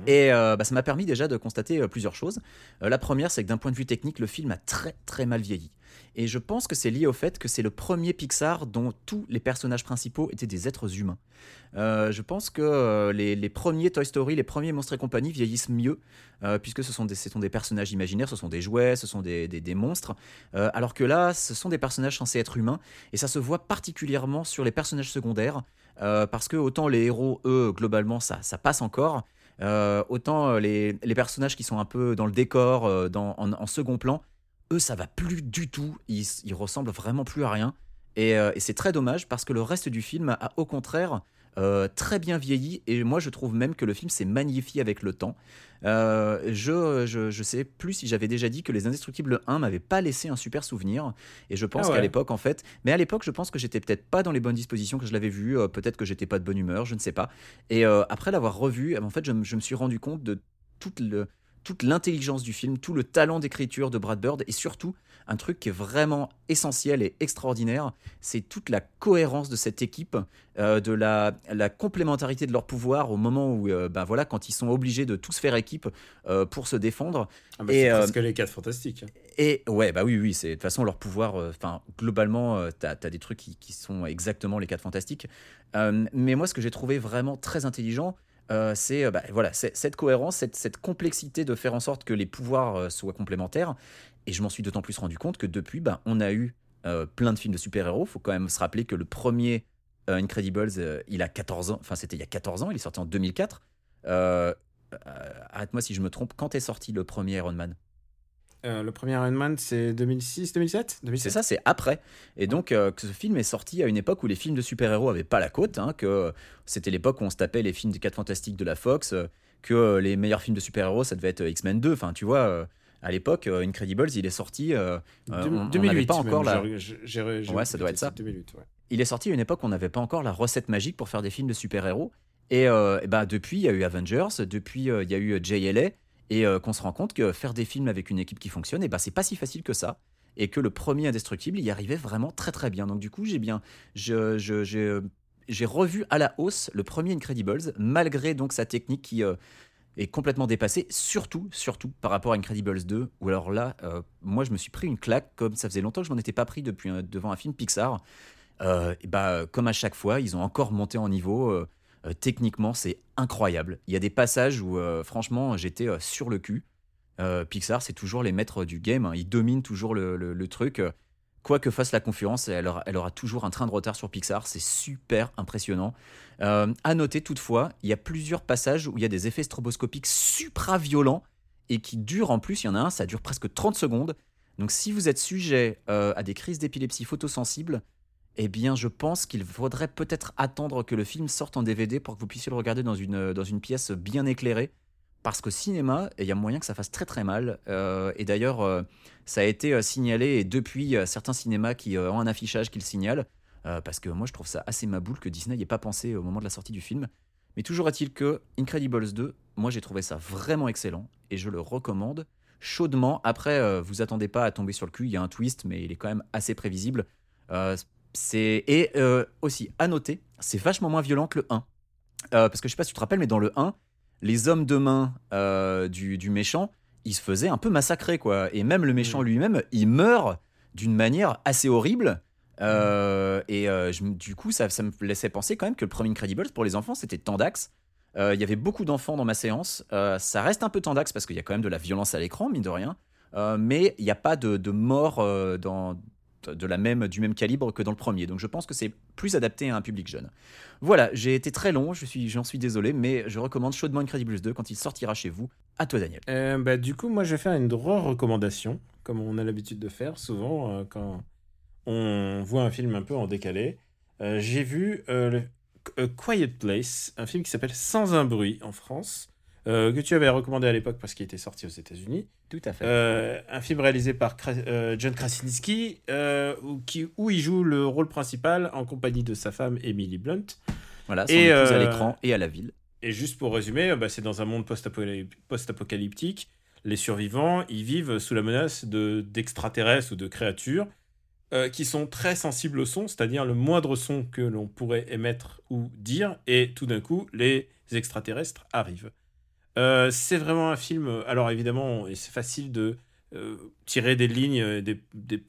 Et euh, bah, ça m'a permis déjà de constater euh, plusieurs choses. Euh, la première, c'est que d'un point de vue technique, le film a très très mal vieilli. Et je pense que c'est lié au fait que c'est le premier Pixar dont tous les personnages principaux étaient des êtres humains. Je pense que les, premiers Toy Story, les premiers Monstres et compagnie vieillissent mieux, puisque ce sont, des, des personnages imaginaires, ce sont des jouets, ce sont des, des- des monstres, alors que là, ce sont des personnages censés être humains, et ça se voit particulièrement sur les personnages secondaires, parce que autant les héros, eux, globalement, ça, ça passe encore, euh, autant euh, les, personnages qui sont un peu dans le décor, euh, en, second plan, eux, ça va plus du tout. Ils, ressemblent vraiment plus à rien. Et, et c'est très dommage parce que le reste du film a au contraire euh, très bien vieilli. Et moi, je trouve même que le film s'est magnifié avec le temps. Euh, je, je, je sais plus si j'avais déjà dit que Les Indestructibles 1 m'avait pas laissé un super souvenir. Et je pense Ah ouais. qu'à l'époque, en fait, mais à l'époque, je pense que j'étais peut-être pas dans les bonnes dispositions que je l'avais vu. euh, peut-être que j'étais pas de bonne humeur, je ne sais pas. Et après l'avoir revu, en fait, je, me- je me suis rendu compte de toute le toute l'intelligence du film, tout le talent d'écriture de Brad Bird et surtout un truc qui est vraiment essentiel et extraordinaire, c'est toute la cohérence de cette équipe, euh, de la, la complémentarité de leurs pouvoirs au moment où, euh, ben voilà, quand ils sont obligés de tous faire équipe euh, pour se défendre. Ah bah, Et, c'est presque les 4 fantastiques Et ouais, bah oui, oui, c'est de toute façon leur pouvoir. Enfin, globalement, t'as as des trucs qui, qui sont exactement les quatre fantastiques. Mais moi, ce que j'ai trouvé vraiment très intelligent, euh, c'est euh, bah, voilà, cette cohérence, cette, complexité de faire en sorte que les pouvoirs euh, soient complémentaires. Et je m'en suis d'autant plus rendu compte que depuis, bah, on a eu plein de films de super-héros. Faut quand même se rappeler que le premier euh, Incredibles, il a 14 ans. Enfin, c'était il y a 14 ans. Il est sorti en 2004. Euh, euh, Arrête-moi si je me trompe. Quand est sorti le premier Iron Man? Euh, le premier Iron Man, c'est 2006, 2007 C'est 2007 ça, c'est après. Et donc, euh, que ce film est sorti à une époque où les films de super-héros avaient pas la côte, hein, que c'était l'époque où on se tapait les films des 4 Fantastiques de la Fox, euh, que les meilleurs films de super-héros, ça devait être X-Men 2. Enfin, tu vois, à l'époque, Incredibles, il est sorti. euh, on- on 2008. n'avait pas encore même, la. Ouais, ça doit être ça. 2008, ouais. Il est sorti à une époque où on n'avait pas encore la recette magique pour faire des films de super-héros. Et, euh, et bah, depuis, il y a eu Avengers, depuis, il y a eu JLA, et euh, qu'on se rend compte que faire des films avec une équipe qui fonctionne, et bah, c'est pas si facile que ça. Et que le premier Indestructible y arrivait vraiment très très bien. Donc, du coup, j'ai bien. je- je- j'ai euh, revu à la hausse le premier Incredibles, malgré donc sa technique qui. euh, est complètement dépassée, surtout, surtout par rapport à Incredibles 2, où alors là, moi je me suis pris une claque, comme ça faisait longtemps que je m'en étais pas pris depuis devant un film Pixar. Et bah, comme à chaque fois, ils ont encore monté en niveau. Euh, techniquement, c'est incroyable. Il y a des passages où, euh, franchement, j'étais euh, sur le cul. Pixar, c'est toujours les maîtres du game. hein. Ils dominent toujours le, truc. Quoi que fasse la concurrence, elle aura, toujours un train de retard sur Pixar. C'est super impressionnant. À noter toutefois, il y a plusieurs passages où il y a des effets stroboscopiques supra violents et qui durent en plus. Il y en a un, ça dure presque 30 secondes. Donc si vous êtes sujet à des crises d'épilepsie photosensible, eh bien, je pense qu'il faudrait peut-être attendre que le film sorte en DVD pour que vous puissiez le regarder dans une, dans une pièce bien éclairée. Parce qu'au cinéma, il y a moyen que ça fasse très très mal. Euh, et d'ailleurs, euh, ça a été euh, signalé, et depuis, euh, certains cinémas qui euh, ont un affichage qui le signalent. Euh, parce que moi, je trouve ça assez maboule que Disney n'y ait pas pensé au moment de la sortie du film. Mais toujours est-il que Incredibles 2, moi, j'ai trouvé ça vraiment excellent. Et je le recommande chaudement. Après, euh, vous attendez pas à tomber sur le cul. Il y a un twist, mais il est quand même assez prévisible. Euh, c'est et euh, aussi à noter, c'est vachement moins violent que le 1. Euh, parce que je sais pas si tu te rappelles, mais dans le 1, les hommes de main euh, du, du méchant, ils se faisaient un peu massacrer quoi. Et même le méchant lui-même, il meurt d'une manière assez horrible. Euh, et je du coup, ça, ça me laissait penser quand même que le premier Incredibles pour les enfants, c'était tendax. Euh, Il y avait beaucoup d'enfants dans ma séance. Ça reste un peu tendax parce qu'il y a quand même de la violence à l'écran, mine de rien. Mais il n'y a pas de, de mort dans, de la même, du même calibre que dans le premier. Donc je pense que c'est plus adapté à un public jeune. Voilà, j'ai été très long, je suis, j'en suis désolé, mais je recommande chaudement Incredibles 2 quand il sortira chez vous. À toi, Daniel. Euh, bah, du coup, moi, je vais faire une re-recommandation, comme on a l'habitude de faire souvent euh, quand on voit un film un peu en décalé. Euh, J'ai vu A Quiet Place, un film qui s'appelle Sans un bruit en France, euh, que tu avais recommandé à l'époque parce qu'il était sorti aux États-Unis. Tout à fait. Euh, un film réalisé par euh, John Krasinski, où, qui, où il joue le rôle principal en compagnie de sa femme Emily Blunt. voilà, son et, à l'écran et à la ville. Et juste pour résumer, bah, c'est dans un monde post-apocalyp- post-apocalyptique. Les survivants, ils vivent sous la menace de, d'extraterrestres ou de créatures qui sont très sensibles au son, c'est-à-dire le moindre son que l'on pourrait émettre ou dire, et tout d'un coup, les extraterrestres arrivent. Euh, c'est vraiment un film, euh, alors évidemment, c'est facile de euh, tirer des lignes, des, des-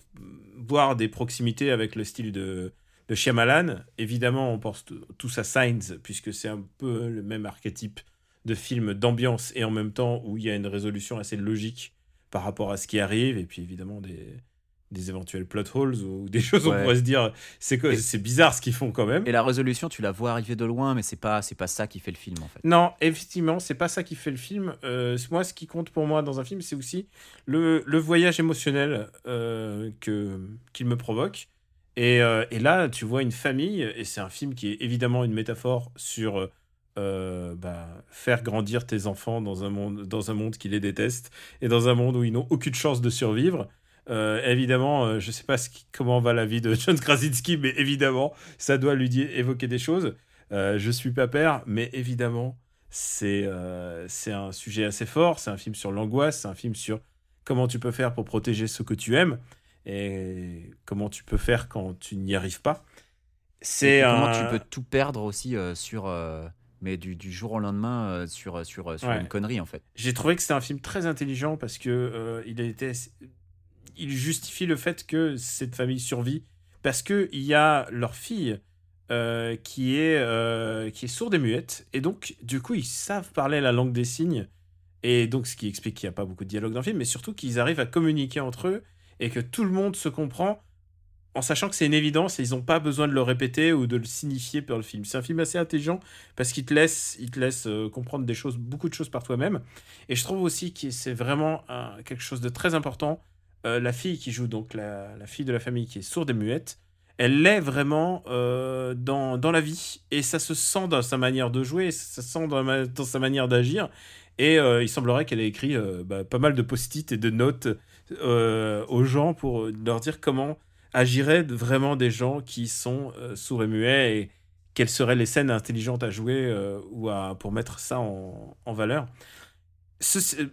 voir des proximités avec le style de, de Shyamalan. Évidemment, on pense tous à Signs, puisque c'est un peu le même archétype de film d'ambiance et en même temps où il y a une résolution assez logique par rapport à ce qui arrive, et puis évidemment des, des éventuels plot holes ou [LAUGHS] des choses où on pourrait se dire c'est c'est bizarre ce qu'ils font quand même. Et la résolution, tu la vois arriver de loin, mais c'est pas, c'est pas ça qui fait le film en fait. Non, effectivement, c'est pas ça qui fait le film. Euh, moi, ce qui compte pour moi dans un film, c'est aussi le, le voyage émotionnel euh, que qu'il me provoque. Et, euh, et là, tu vois une famille, et c'est un film qui est évidemment une métaphore sur euh, bah, faire grandir tes enfants dans un monde dans un monde qui les déteste et dans un monde où ils n'ont aucune chance de survivre. Euh, évidemment, euh, je sais pas ce qui- comment va la vie de [LAUGHS] John Krasinski, mais évidemment, ça doit lui dire- évoquer des choses. Euh, je suis pas père, mais évidemment, c'est euh, c'est un sujet assez fort. C'est un film sur l'angoisse, c'est un film sur comment tu peux faire pour protéger ce que tu aimes et comment tu peux faire quand tu n'y arrives pas. C'est un... comment tu peux tout perdre aussi sur, mais du, du jour au lendemain euh, sur sur sur Ouais. une connerie en fait. J'ai trouvé que c'était un film très intelligent parce que euh, il était, il justifie le fait que cette famille survit parce que il y a leur fille euh, qui est euh, qui est sourde et muette et donc du coup ils savent parler la langue des signes et donc ce qui explique qu'il n'y a pas beaucoup de dialogue dans le film mais surtout qu'ils arrivent à communiquer entre eux et que tout le monde se comprend en sachant que c'est une évidence et ils n'ont pas besoin de le répéter ou de le signifier pour le film. C'est un film assez intelligent parce qu'il te laisse, il te laisse euh, comprendre des choses, beaucoup de choses par toi-même. Et je trouve aussi que c'est vraiment quelque chose de très important. Euh, la fille qui joue donc la, fille de la famille qui est sourde et muette, elle l'est vraiment euh, dans, la vie et ça se sent dans sa manière de jouer, ça se sent dans, sa manière d'agir. Et euh, il semblerait qu'elle ait écrit bah, pas mal de post-it et de notes aux gens pour leur dire comment agiraient vraiment des gens qui sont sourds et muets et quelles seraient les scènes intelligentes à jouer ou à, pour mettre ça en valeur. Ce-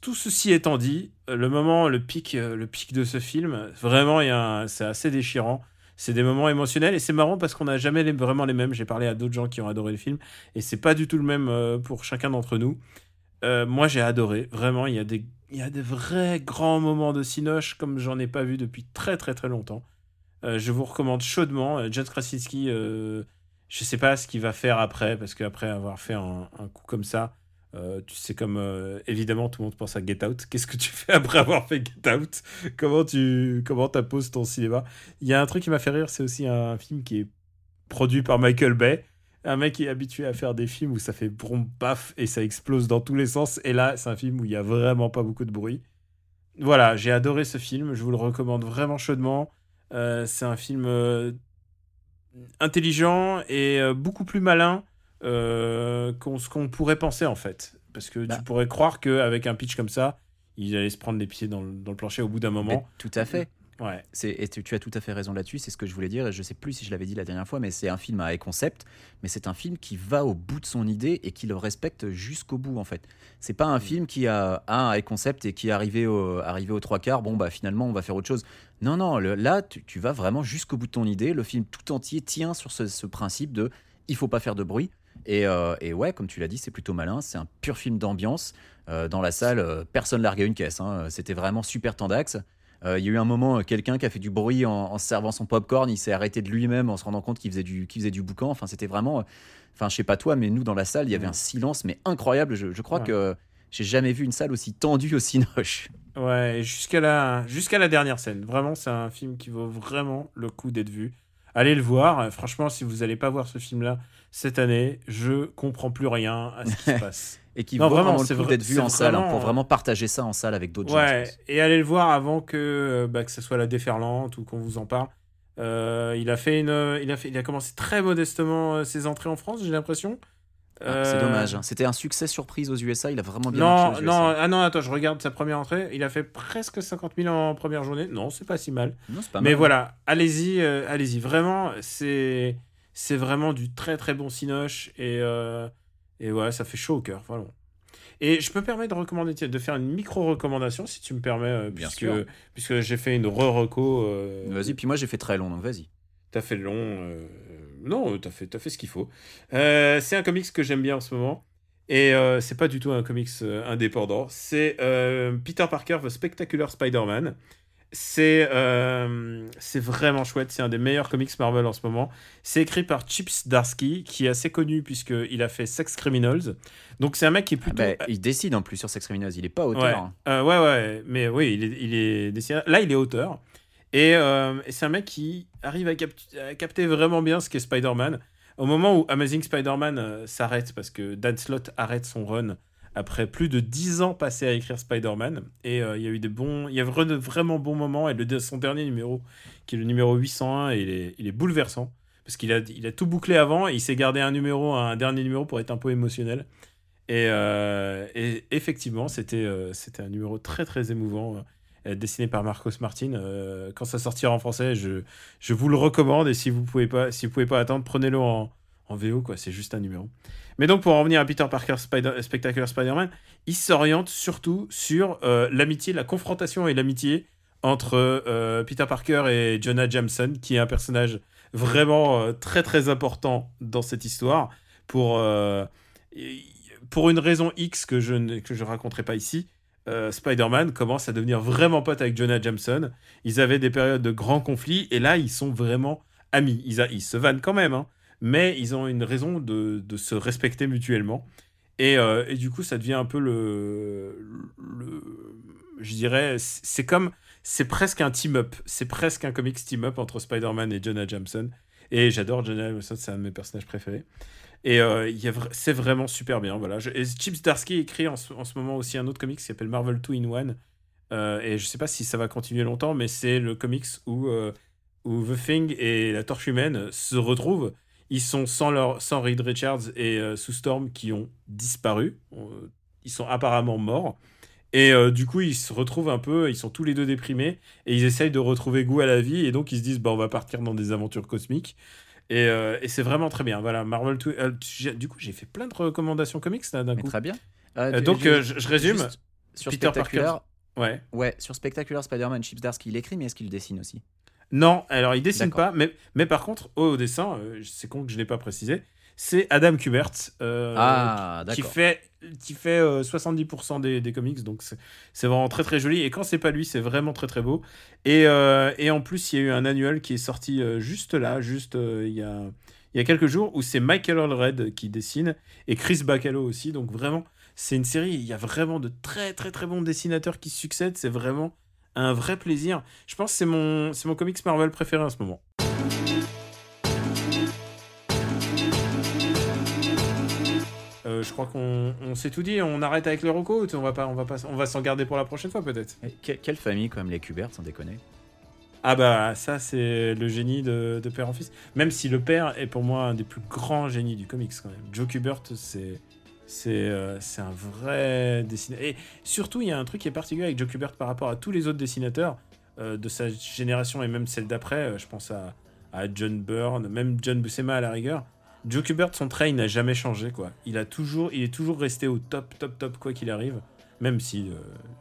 tout ceci étant dit, euh, le moment, le pic, euh, le pic de ce film, vraiment, c'est assez déchirant. C'est des moments émotionnels et c'est marrant parce qu'on n'a jamais vraiment les mêmes. J'ai parlé à d'autres gens qui ont adoré le film et c'est pas du tout le même euh, pour chacun d'entre nous. Euh, moi, j'ai adoré. Vraiment, il y a des, vrais grands moments de Cinoche comme j'en ai pas vu depuis très très très longtemps. Euh, je vous recommande chaudement. Euh, John Krasinski, euh, je sais pas ce qu'il va faire après parce qu'après avoir fait un coup comme ça, euh, tu sais comme euh, évidemment tout le monde pense à Get Out. Qu'est-ce que tu fais après avoir fait Get Out? Comment tu comment t'apposes ton cinéma? Il y a un truc qui m'a fait rire, c'est aussi un film qui est produit par Michael Bay. Un mec qui est habitué à faire des films où ça fait brom paf et ça explose dans tous les sens. Et là, c'est un film où il y a vraiment pas beaucoup de bruit. Voilà, j'ai adoré ce film. Je vous le recommande vraiment chaudement. Euh, c'est un film intelligent et beaucoup plus malin qu'on ce qu'on pourrait penser en fait. Parce que Bah. tu pourrais croire qu'avec un pitch comme ça, il allait se prendre les pieds dans le, dans le plancher au bout d'un Mais moment. tout à fait. Ouais. Et tu, tu as tout à fait raison là-dessus, c'est ce que je voulais dire, et je sais plus si je l'avais dit la dernière fois, mais c'est un film à high concept, mais c'est un film qui va au bout de son idée et qui le respecte jusqu'au bout en fait. C'est pas un film qui a un high concept et qui est arrivé, au, arrivé aux trois quarts, bon bah finalement on va faire autre chose. Non, non, le- là tu, tu vas vraiment jusqu'au bout de ton idée, le film tout entier tient sur ce, ce principe de il faut pas faire de bruit. Et, euh, et ouais, comme tu l'as dit, c'est plutôt malin, c'est un pur film d'ambiance. Euh, dans la salle, euh, personne larguait une caisse, hein. c'était vraiment super tendax. Il y a eu un moment, quelqu'un qui a fait du bruit en, en se servant son popcorn, il s'est arrêté de lui-même en se rendant compte qu'il faisait du, qu'il faisait du boucan. Enfin, c'était vraiment. Enfin, je sais pas toi, mais nous, dans la salle, il y avait un silence, mais incroyable. Je, je crois Ouais. que j'ai jamais vu une salle aussi tendue, aussi noche. Ouais, jusqu'à la, jusqu'à la dernière scène. Vraiment, c'est un film qui vaut vraiment le coup d'être vu. Allez le voir. Franchement, si vous n'allez pas voir ce film-là cette année, je comprends plus rien à ce qui se [LAUGHS] passe. Et qui Non, vaut vraiment, le coup d'être vu en salle, hein, pour euh, vraiment partager ça en salle avec d'autres gens. Ouais, et allez le voir avant que, euh, bah, que ce soit la déferlante ou qu'on vous en parle. Euh, il a fait une, euh, il a fait, il a commencé très modestement euh, ses entrées en France, j'ai l'impression. Ah, c'est Euh, dommage. hein. C'était un succès surprise aux USA. Il a vraiment bien Non, marché aux non, USA. ah non, attends, je regarde sa première entrée. Il a fait presque 50 000 en première journée. Non, c'est pas si mal. Non, pas Mais mal. voilà, allez-y, euh, allez-y. Vraiment, c'est c'est vraiment du très très bon cinoche et euh, et ouais, ça fait chaud au cœur, vraiment. Et je me permets de recommander, de faire une micro recommandation si tu me permets, euh, Bien puisque sûr. puisque j'ai fait une re-reco. euh, Vas-y, puis moi j'ai fait très long, donc vas-y. T'as fait long. Non, t'as fait, t'as fait ce qu'il faut. C'est un comics que j'aime bien en ce moment. Et euh, c'est pas du tout un comics euh, indépendant. C'est euh, Peter Parker, The Spectacular Spider-Man. C'est euh, c'est vraiment chouette. C'est un des meilleurs comics Marvel en ce moment. C'est écrit par Chips Darsky, qui est assez connu puisqu'il a fait Sex Criminals. Donc c'est un mec qui est Ah plutôt. bah, il décide en plus sur Sex Criminals. Il est pas auteur. Ouais. hein. Euh, ouais, ouais, mais oui, il est, il est. Là, il est auteur. Et, euh, et c'est un mec qui arrive à, cap- à capter vraiment bien ce qu'est Spider-Man. Au moment où Amazing Spider-Man s'arrête, parce que Dan Slott arrête son run après plus de 10 ans passés à écrire Spider-Man, et euh, il y a eu des bons, il y a de vraiment bons moments, et le, son dernier numéro, qui est le numéro 801, il est, bouleversant, parce qu'il a, il a tout bouclé avant, il s'est gardé un numéro, un dernier numéro pour être un peu émotionnel. Et, euh, effectivement, c'était euh, un numéro très très émouvant, euh, dessiné par Marcos Martin. Quand ça sortira en français, je, je vous le recommande. Et si vous pouvez si pouvez pas attendre, prenez-le en, en VO, quoi. C'est juste un numéro. Mais donc, pour en revenir à Peter Parker Spider Spectacular Spider-Man, il s'oriente surtout sur euh, l'amitié, la confrontation et l'amitié entre euh, Peter Parker et Jonah Jameson, qui est un personnage vraiment euh, très très important dans cette histoire. Pour, euh, pour une raison X que je ne que je raconterai pas ici, euh, Spider-Man commence à devenir vraiment pote avec Jonah Jameson. Ils avaient des périodes de grands conflits et là, ils sont vraiment amis. Ils, ils se vannent quand même, hein, mais ils ont une raison de, de se respecter mutuellement. Et, euh, et du coup, ça devient un peu le, le, je dirais, c'est comme, c'est presque un team-up, c'est presque un comics team-up entre Spider-Man et Jonah Jameson. Et j'adore Jonah Jameson, c'est un de mes personnages préférés. Et euh, c'est vraiment super bien. Voilà. Et Chip Zdarsky écrit en ce, en ce moment aussi un autre comics qui s'appelle Marvel 2 in 1. Euh, et je sais pas si ça va continuer longtemps, mais c'est le comics où, euh, où The Thing et la Torche Humaine se retrouvent. Ils sont sans, leur, sans Reed Richards et euh, Sue Storm qui ont disparu. Euh, Ils sont apparemment morts. Et euh, du coup, ils se retrouvent un peu, ils sont tous les deux déprimés et ils essayent de retrouver goût à la vie. Et donc, ils se disent, bah, on va partir dans des aventures cosmiques. Et, euh, et c'est vraiment très bien. Voilà, Marvel. Du coup, j'ai fait plein de recommandations comics là d'un coup. très bien. Donc, je, je résume. Sur Peter Spectacular, Ouais. ouais, sur Spectacular Spider-Man, Chip Zdarsky, il écrit, mais est-ce qu'il dessine aussi? Non, alors il dessine pas, mais, mais par contre, au dessin, euh, c'est con que je l'ai pas précisé, c'est Adam Kubert euh, Ah, qui fait, qui fait euh, 70% des, des comics, donc c'est c'est vraiment très très joli. Et quand c'est pas lui, c'est vraiment très très beau. Et, euh, et en plus, il y a eu un annuel qui est sorti euh, juste là, juste euh, il y, a, il y a quelques jours, où c'est Michael Allred qui dessine et Chris Bacalo aussi. Donc vraiment, c'est une série, il y a vraiment de très très très bons dessinateurs qui succèdent. C'est vraiment un vrai plaisir. Je pense que c'est mon, c'est mon comics Marvel préféré en ce moment. Euh, je crois qu'on on s'est tout dit. On arrête avec les recos. On va pas, on va pas, on va s'en garder pour la prochaine fois peut-être. Que- quelle famille, quand même, les Kubert, sans déconner? Ah bah ça c'est le génie de, de père en fils. Même si le père est pour moi un des plus grands génies du comics quand même. Joe Kubert c'est c'est euh, c'est un vrai dessinateur. Et surtout il y a un truc qui est particulier avec Joe Kubert par rapport à tous les autres dessinateurs euh, de sa génération et même celle d'après. euh, je pense à, John Byrne, même John Buscema à la rigueur. Joe Kubert son trait n'a jamais changé quoi. Il est toujours resté au top top top quoi qu'il arrive. Même si euh,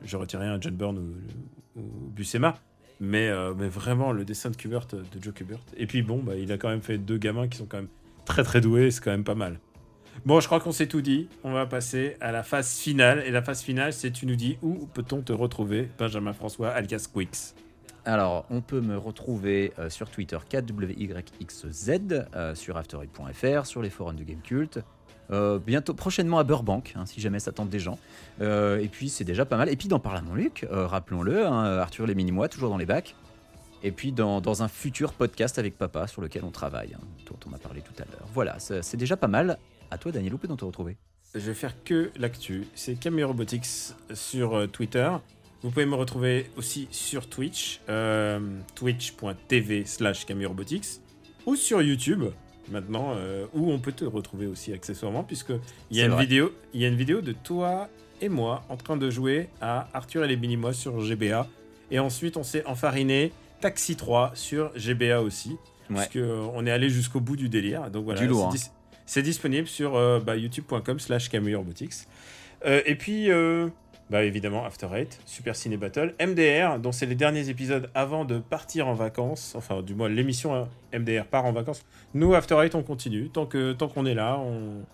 je retirais un John Byrne ou, ou Buscema. Mais, mais vraiment, le dessin de Kubert, de Joe Kubert. Et puis bon, bah, il a quand même fait deux gamins qui sont quand même très très doués, c'est quand même pas mal. Bon, je crois qu'on s'est tout dit. On va passer à la phase finale. Et la phase finale, c'est tu nous dis où peut-on te retrouver, Benjamin François, alias. Alors, on peut me retrouver euh, sur Twitter KWYXZ, euh, sur afterit.fr, sur les forums de Gamecult. Euh, bientôt, prochainement à Burbank, hein, si jamais ça tente des gens. Euh, et puis, c'est déjà pas mal. Et puis, dans Parle à mon Luc, euh, rappelons-le, hein, Arthur les mini-mois, toujours dans les bacs. Et puis, dans, dans un futur podcast avec papa sur lequel on travaille, hein, dont on a parlé tout à l'heure. Voilà, c'est déjà pas mal. À toi, Daniel, où peut-on te retrouver? Je vais faire que l'actu. C'est Camille Robotics sur euh, Twitter. Vous pouvez me retrouver aussi sur Twitch, euh, twitch.tv slash Camille Robotics, ou sur YouTube, maintenant, euh, où on peut te retrouver aussi accessoirement, puisque il y, a une vrai. vidéo, il y a une vidéo de toi et moi en train de jouer à Arthur et les Minimois sur GBA. Et ensuite, on s'est enfariné Taxi 3 sur GBA aussi, Ouais. puisque euh, on est allé jusqu'au bout du délire. Donc voilà, Du lourd, c'est disponible sur euh, bah, youtube.com slash Robotics. Euh, et puis, euh, bah, évidemment, After Eight, Super Ciné Battle, MDR, dont c'est les derniers épisodes avant de partir en vacances. Enfin, du moins, l'émission hein, MDR part en vacances. Nous, After Eight, on continue. Tant qu'on tant qu'on est là, on,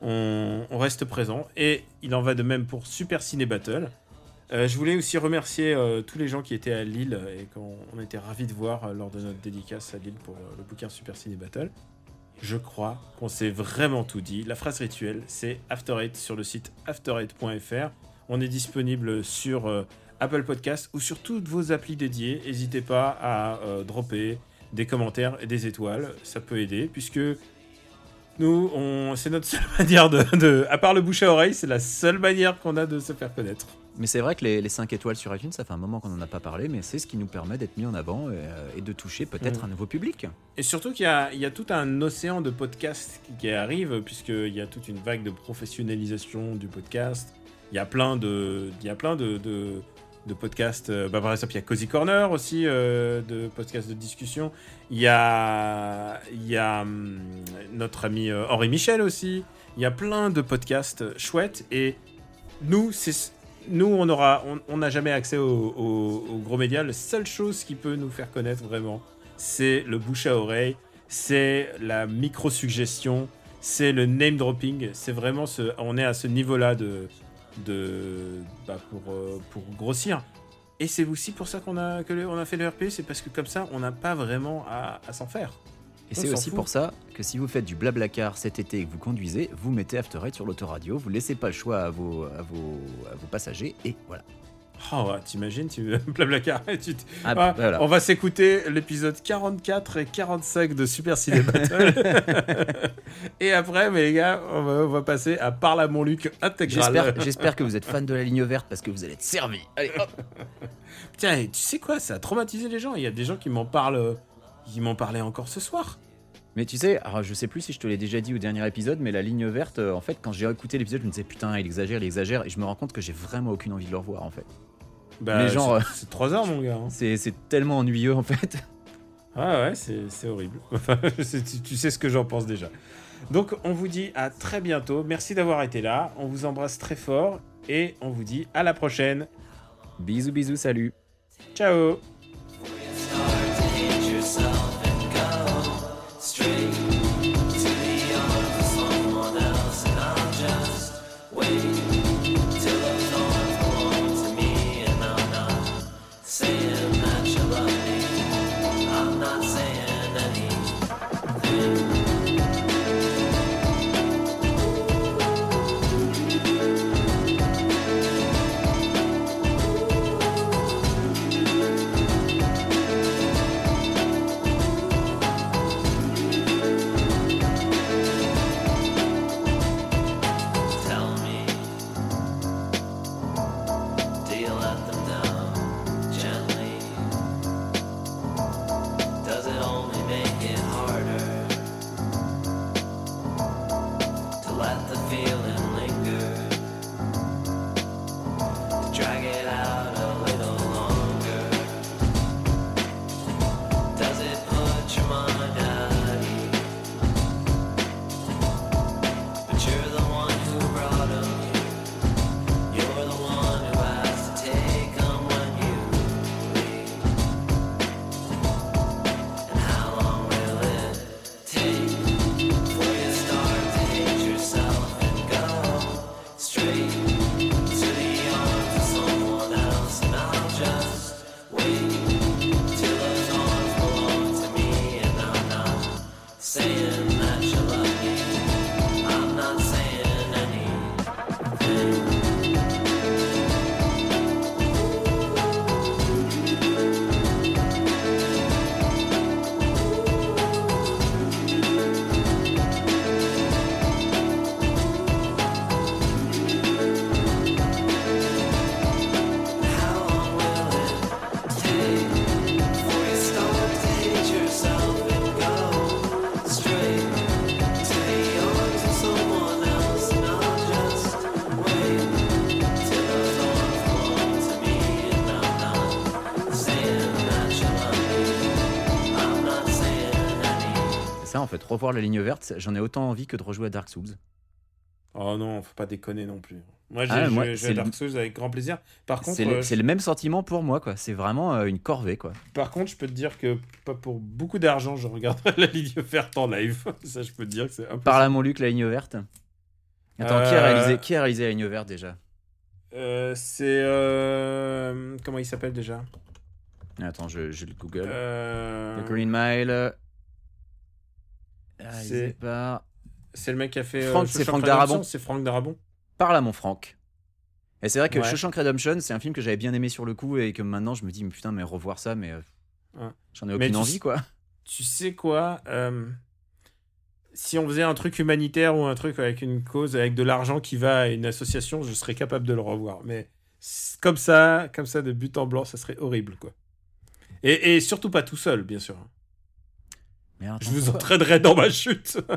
on, reste présent. Et il en va de même pour Super Ciné Battle. Je voulais aussi remercier tous les gens qui étaient à Lille et qu'on on était ravis de voir lors de notre dédicace à Lille pour le bouquin Super Ciné Battle. Je crois qu'on s'est vraiment tout dit. La phrase rituelle, c'est After Eight sur le site after8.fr. On est disponible sur euh, Apple Podcast ou sur toutes vos applis dédiées. N'hésitez pas à euh, dropper des commentaires et des étoiles. Ça peut aider puisque nous, c'est notre seule [LAUGHS] manière de, de- À part le bouche à oreille, c'est la seule manière qu'on a de se faire connaître. Mais c'est vrai que les, les 5 étoiles sur iTunes, ça fait un moment qu'on n'en a pas parlé, mais c'est ce qui nous permet d'être mis en avant et, euh, et de toucher peut-être Mhm. un nouveau public. Et surtout qu'il y a, il y a tout un océan de podcasts qui, qui arrive, puisqu'il y a toute une vague de professionnalisation du podcast. Il y a plein de, il y a plein de, de, de podcasts. euh, bah, par exemple, il y a Cozy Corner aussi, euh, de podcasts de discussion. Il y a, il y a hum, notre ami Henri Michel aussi. Il y a plein de podcasts chouettes. Et nous, c'est nous, on aura, n'a jamais accès aux au, aux gros médias. La seule chose qui peut nous faire connaître vraiment, c'est le bouche à oreille, c'est la micro-suggestion, c'est le name dropping. C'est vraiment ce, on est à ce niveau-là de, de, bah, pour, euh, pour grossir. Et c'est aussi pour ça qu'on a, on a fait le RP, c'est parce que comme ça, on n'a pas vraiment à s'en faire. Et c'est aussi fout. pour ça que si vous faites du blablacar cet été et que vous conduisez, vous mettez After Eight sur l'autoradio, vous laissez pas le choix à vos, à vos, à vos passagers et voilà. Oh, ouais, t'imagines, tu [LAUGHS] Blablacar, tu t- Ah, Ah, voilà. On va s'écouter l'épisode 44 et 45 de Super Ciné Battle. [LAUGHS] et après, mes gars, on va, on va passer à Parle à mon Luc intégral. J'espère, que vous êtes fan de la ligne verte parce que vous allez être servi. Allez, hop. [LAUGHS] Tiens, tu sais quoi, ça a traumatisé les gens. Il y a des gens qui m'en parlent, euh, qui m'en parlaient encore ce soir. Mais tu sais, alors je sais plus si je te l'ai déjà dit au dernier épisode, mais la ligne verte, euh, en fait, quand j'ai écouté l'épisode, je me disais putain, il exagère, il exagère, et je me rends compte que j'ai vraiment aucune envie de le revoir en fait. Bah, Mais genre, c'est- c'est 3 heures, mon gars. hein. C'est, tellement ennuyeux en fait. Ouais, ouais, c'est horrible. [LAUGHS] Tu sais ce que j'en pense déjà. Donc, on vous dit à très bientôt. Merci d'avoir été là. On vous embrasse très fort. Et on vous dit à la prochaine. Bisous, bisous, salut. Ciao revoir la ligne verte, j'en ai autant envie que de rejouer à Dark Souls. Oh non, faut pas déconner non plus. Moi, j'ai Ah, joué- à Dark Souls avec grand plaisir. Par contre, C'est le, euh, c'est le même sentiment pour moi quoi, c'est vraiment euh, une corvée quoi. par contre, je peux te dire que pas pour beaucoup d'argent, je regarderai [LAUGHS] la ligne verte en live. [LAUGHS] Ça, je peux te dire que c'est impossible. Parle à mon Luc, la ligne verte. Attends, qui, a Euh, réalisé, qui a réalisé la ligne verte déjà? C'est comment il s'appelle déjà? Attends, je, je le google. The Green Mile. Réalisé C'est- par... C'est le mec qui a fait. euh, Franck- c'est Franck Darabont. Redemption, C'est Franck Darabon. Parle à mon Franck. Et c'est vrai que Ouais. Shawshank Redemption, c'est un film que j'avais bien aimé sur le coup et que maintenant je me dis, mais putain, mais revoir ça, mais euh, Ouais. j'en ai aucune envie sais- quoi. Tu sais quoi euh, Si on faisait un truc humanitaire ou un truc avec une cause, avec de l'argent qui va à une association, je serais capable de le revoir. Mais comme ça, comme ça, de but en blanc, ça serait horrible, quoi. Et, et surtout pas tout seul, bien sûr. Mais attends, Je vous entraînerai dans ma chute. [LAUGHS]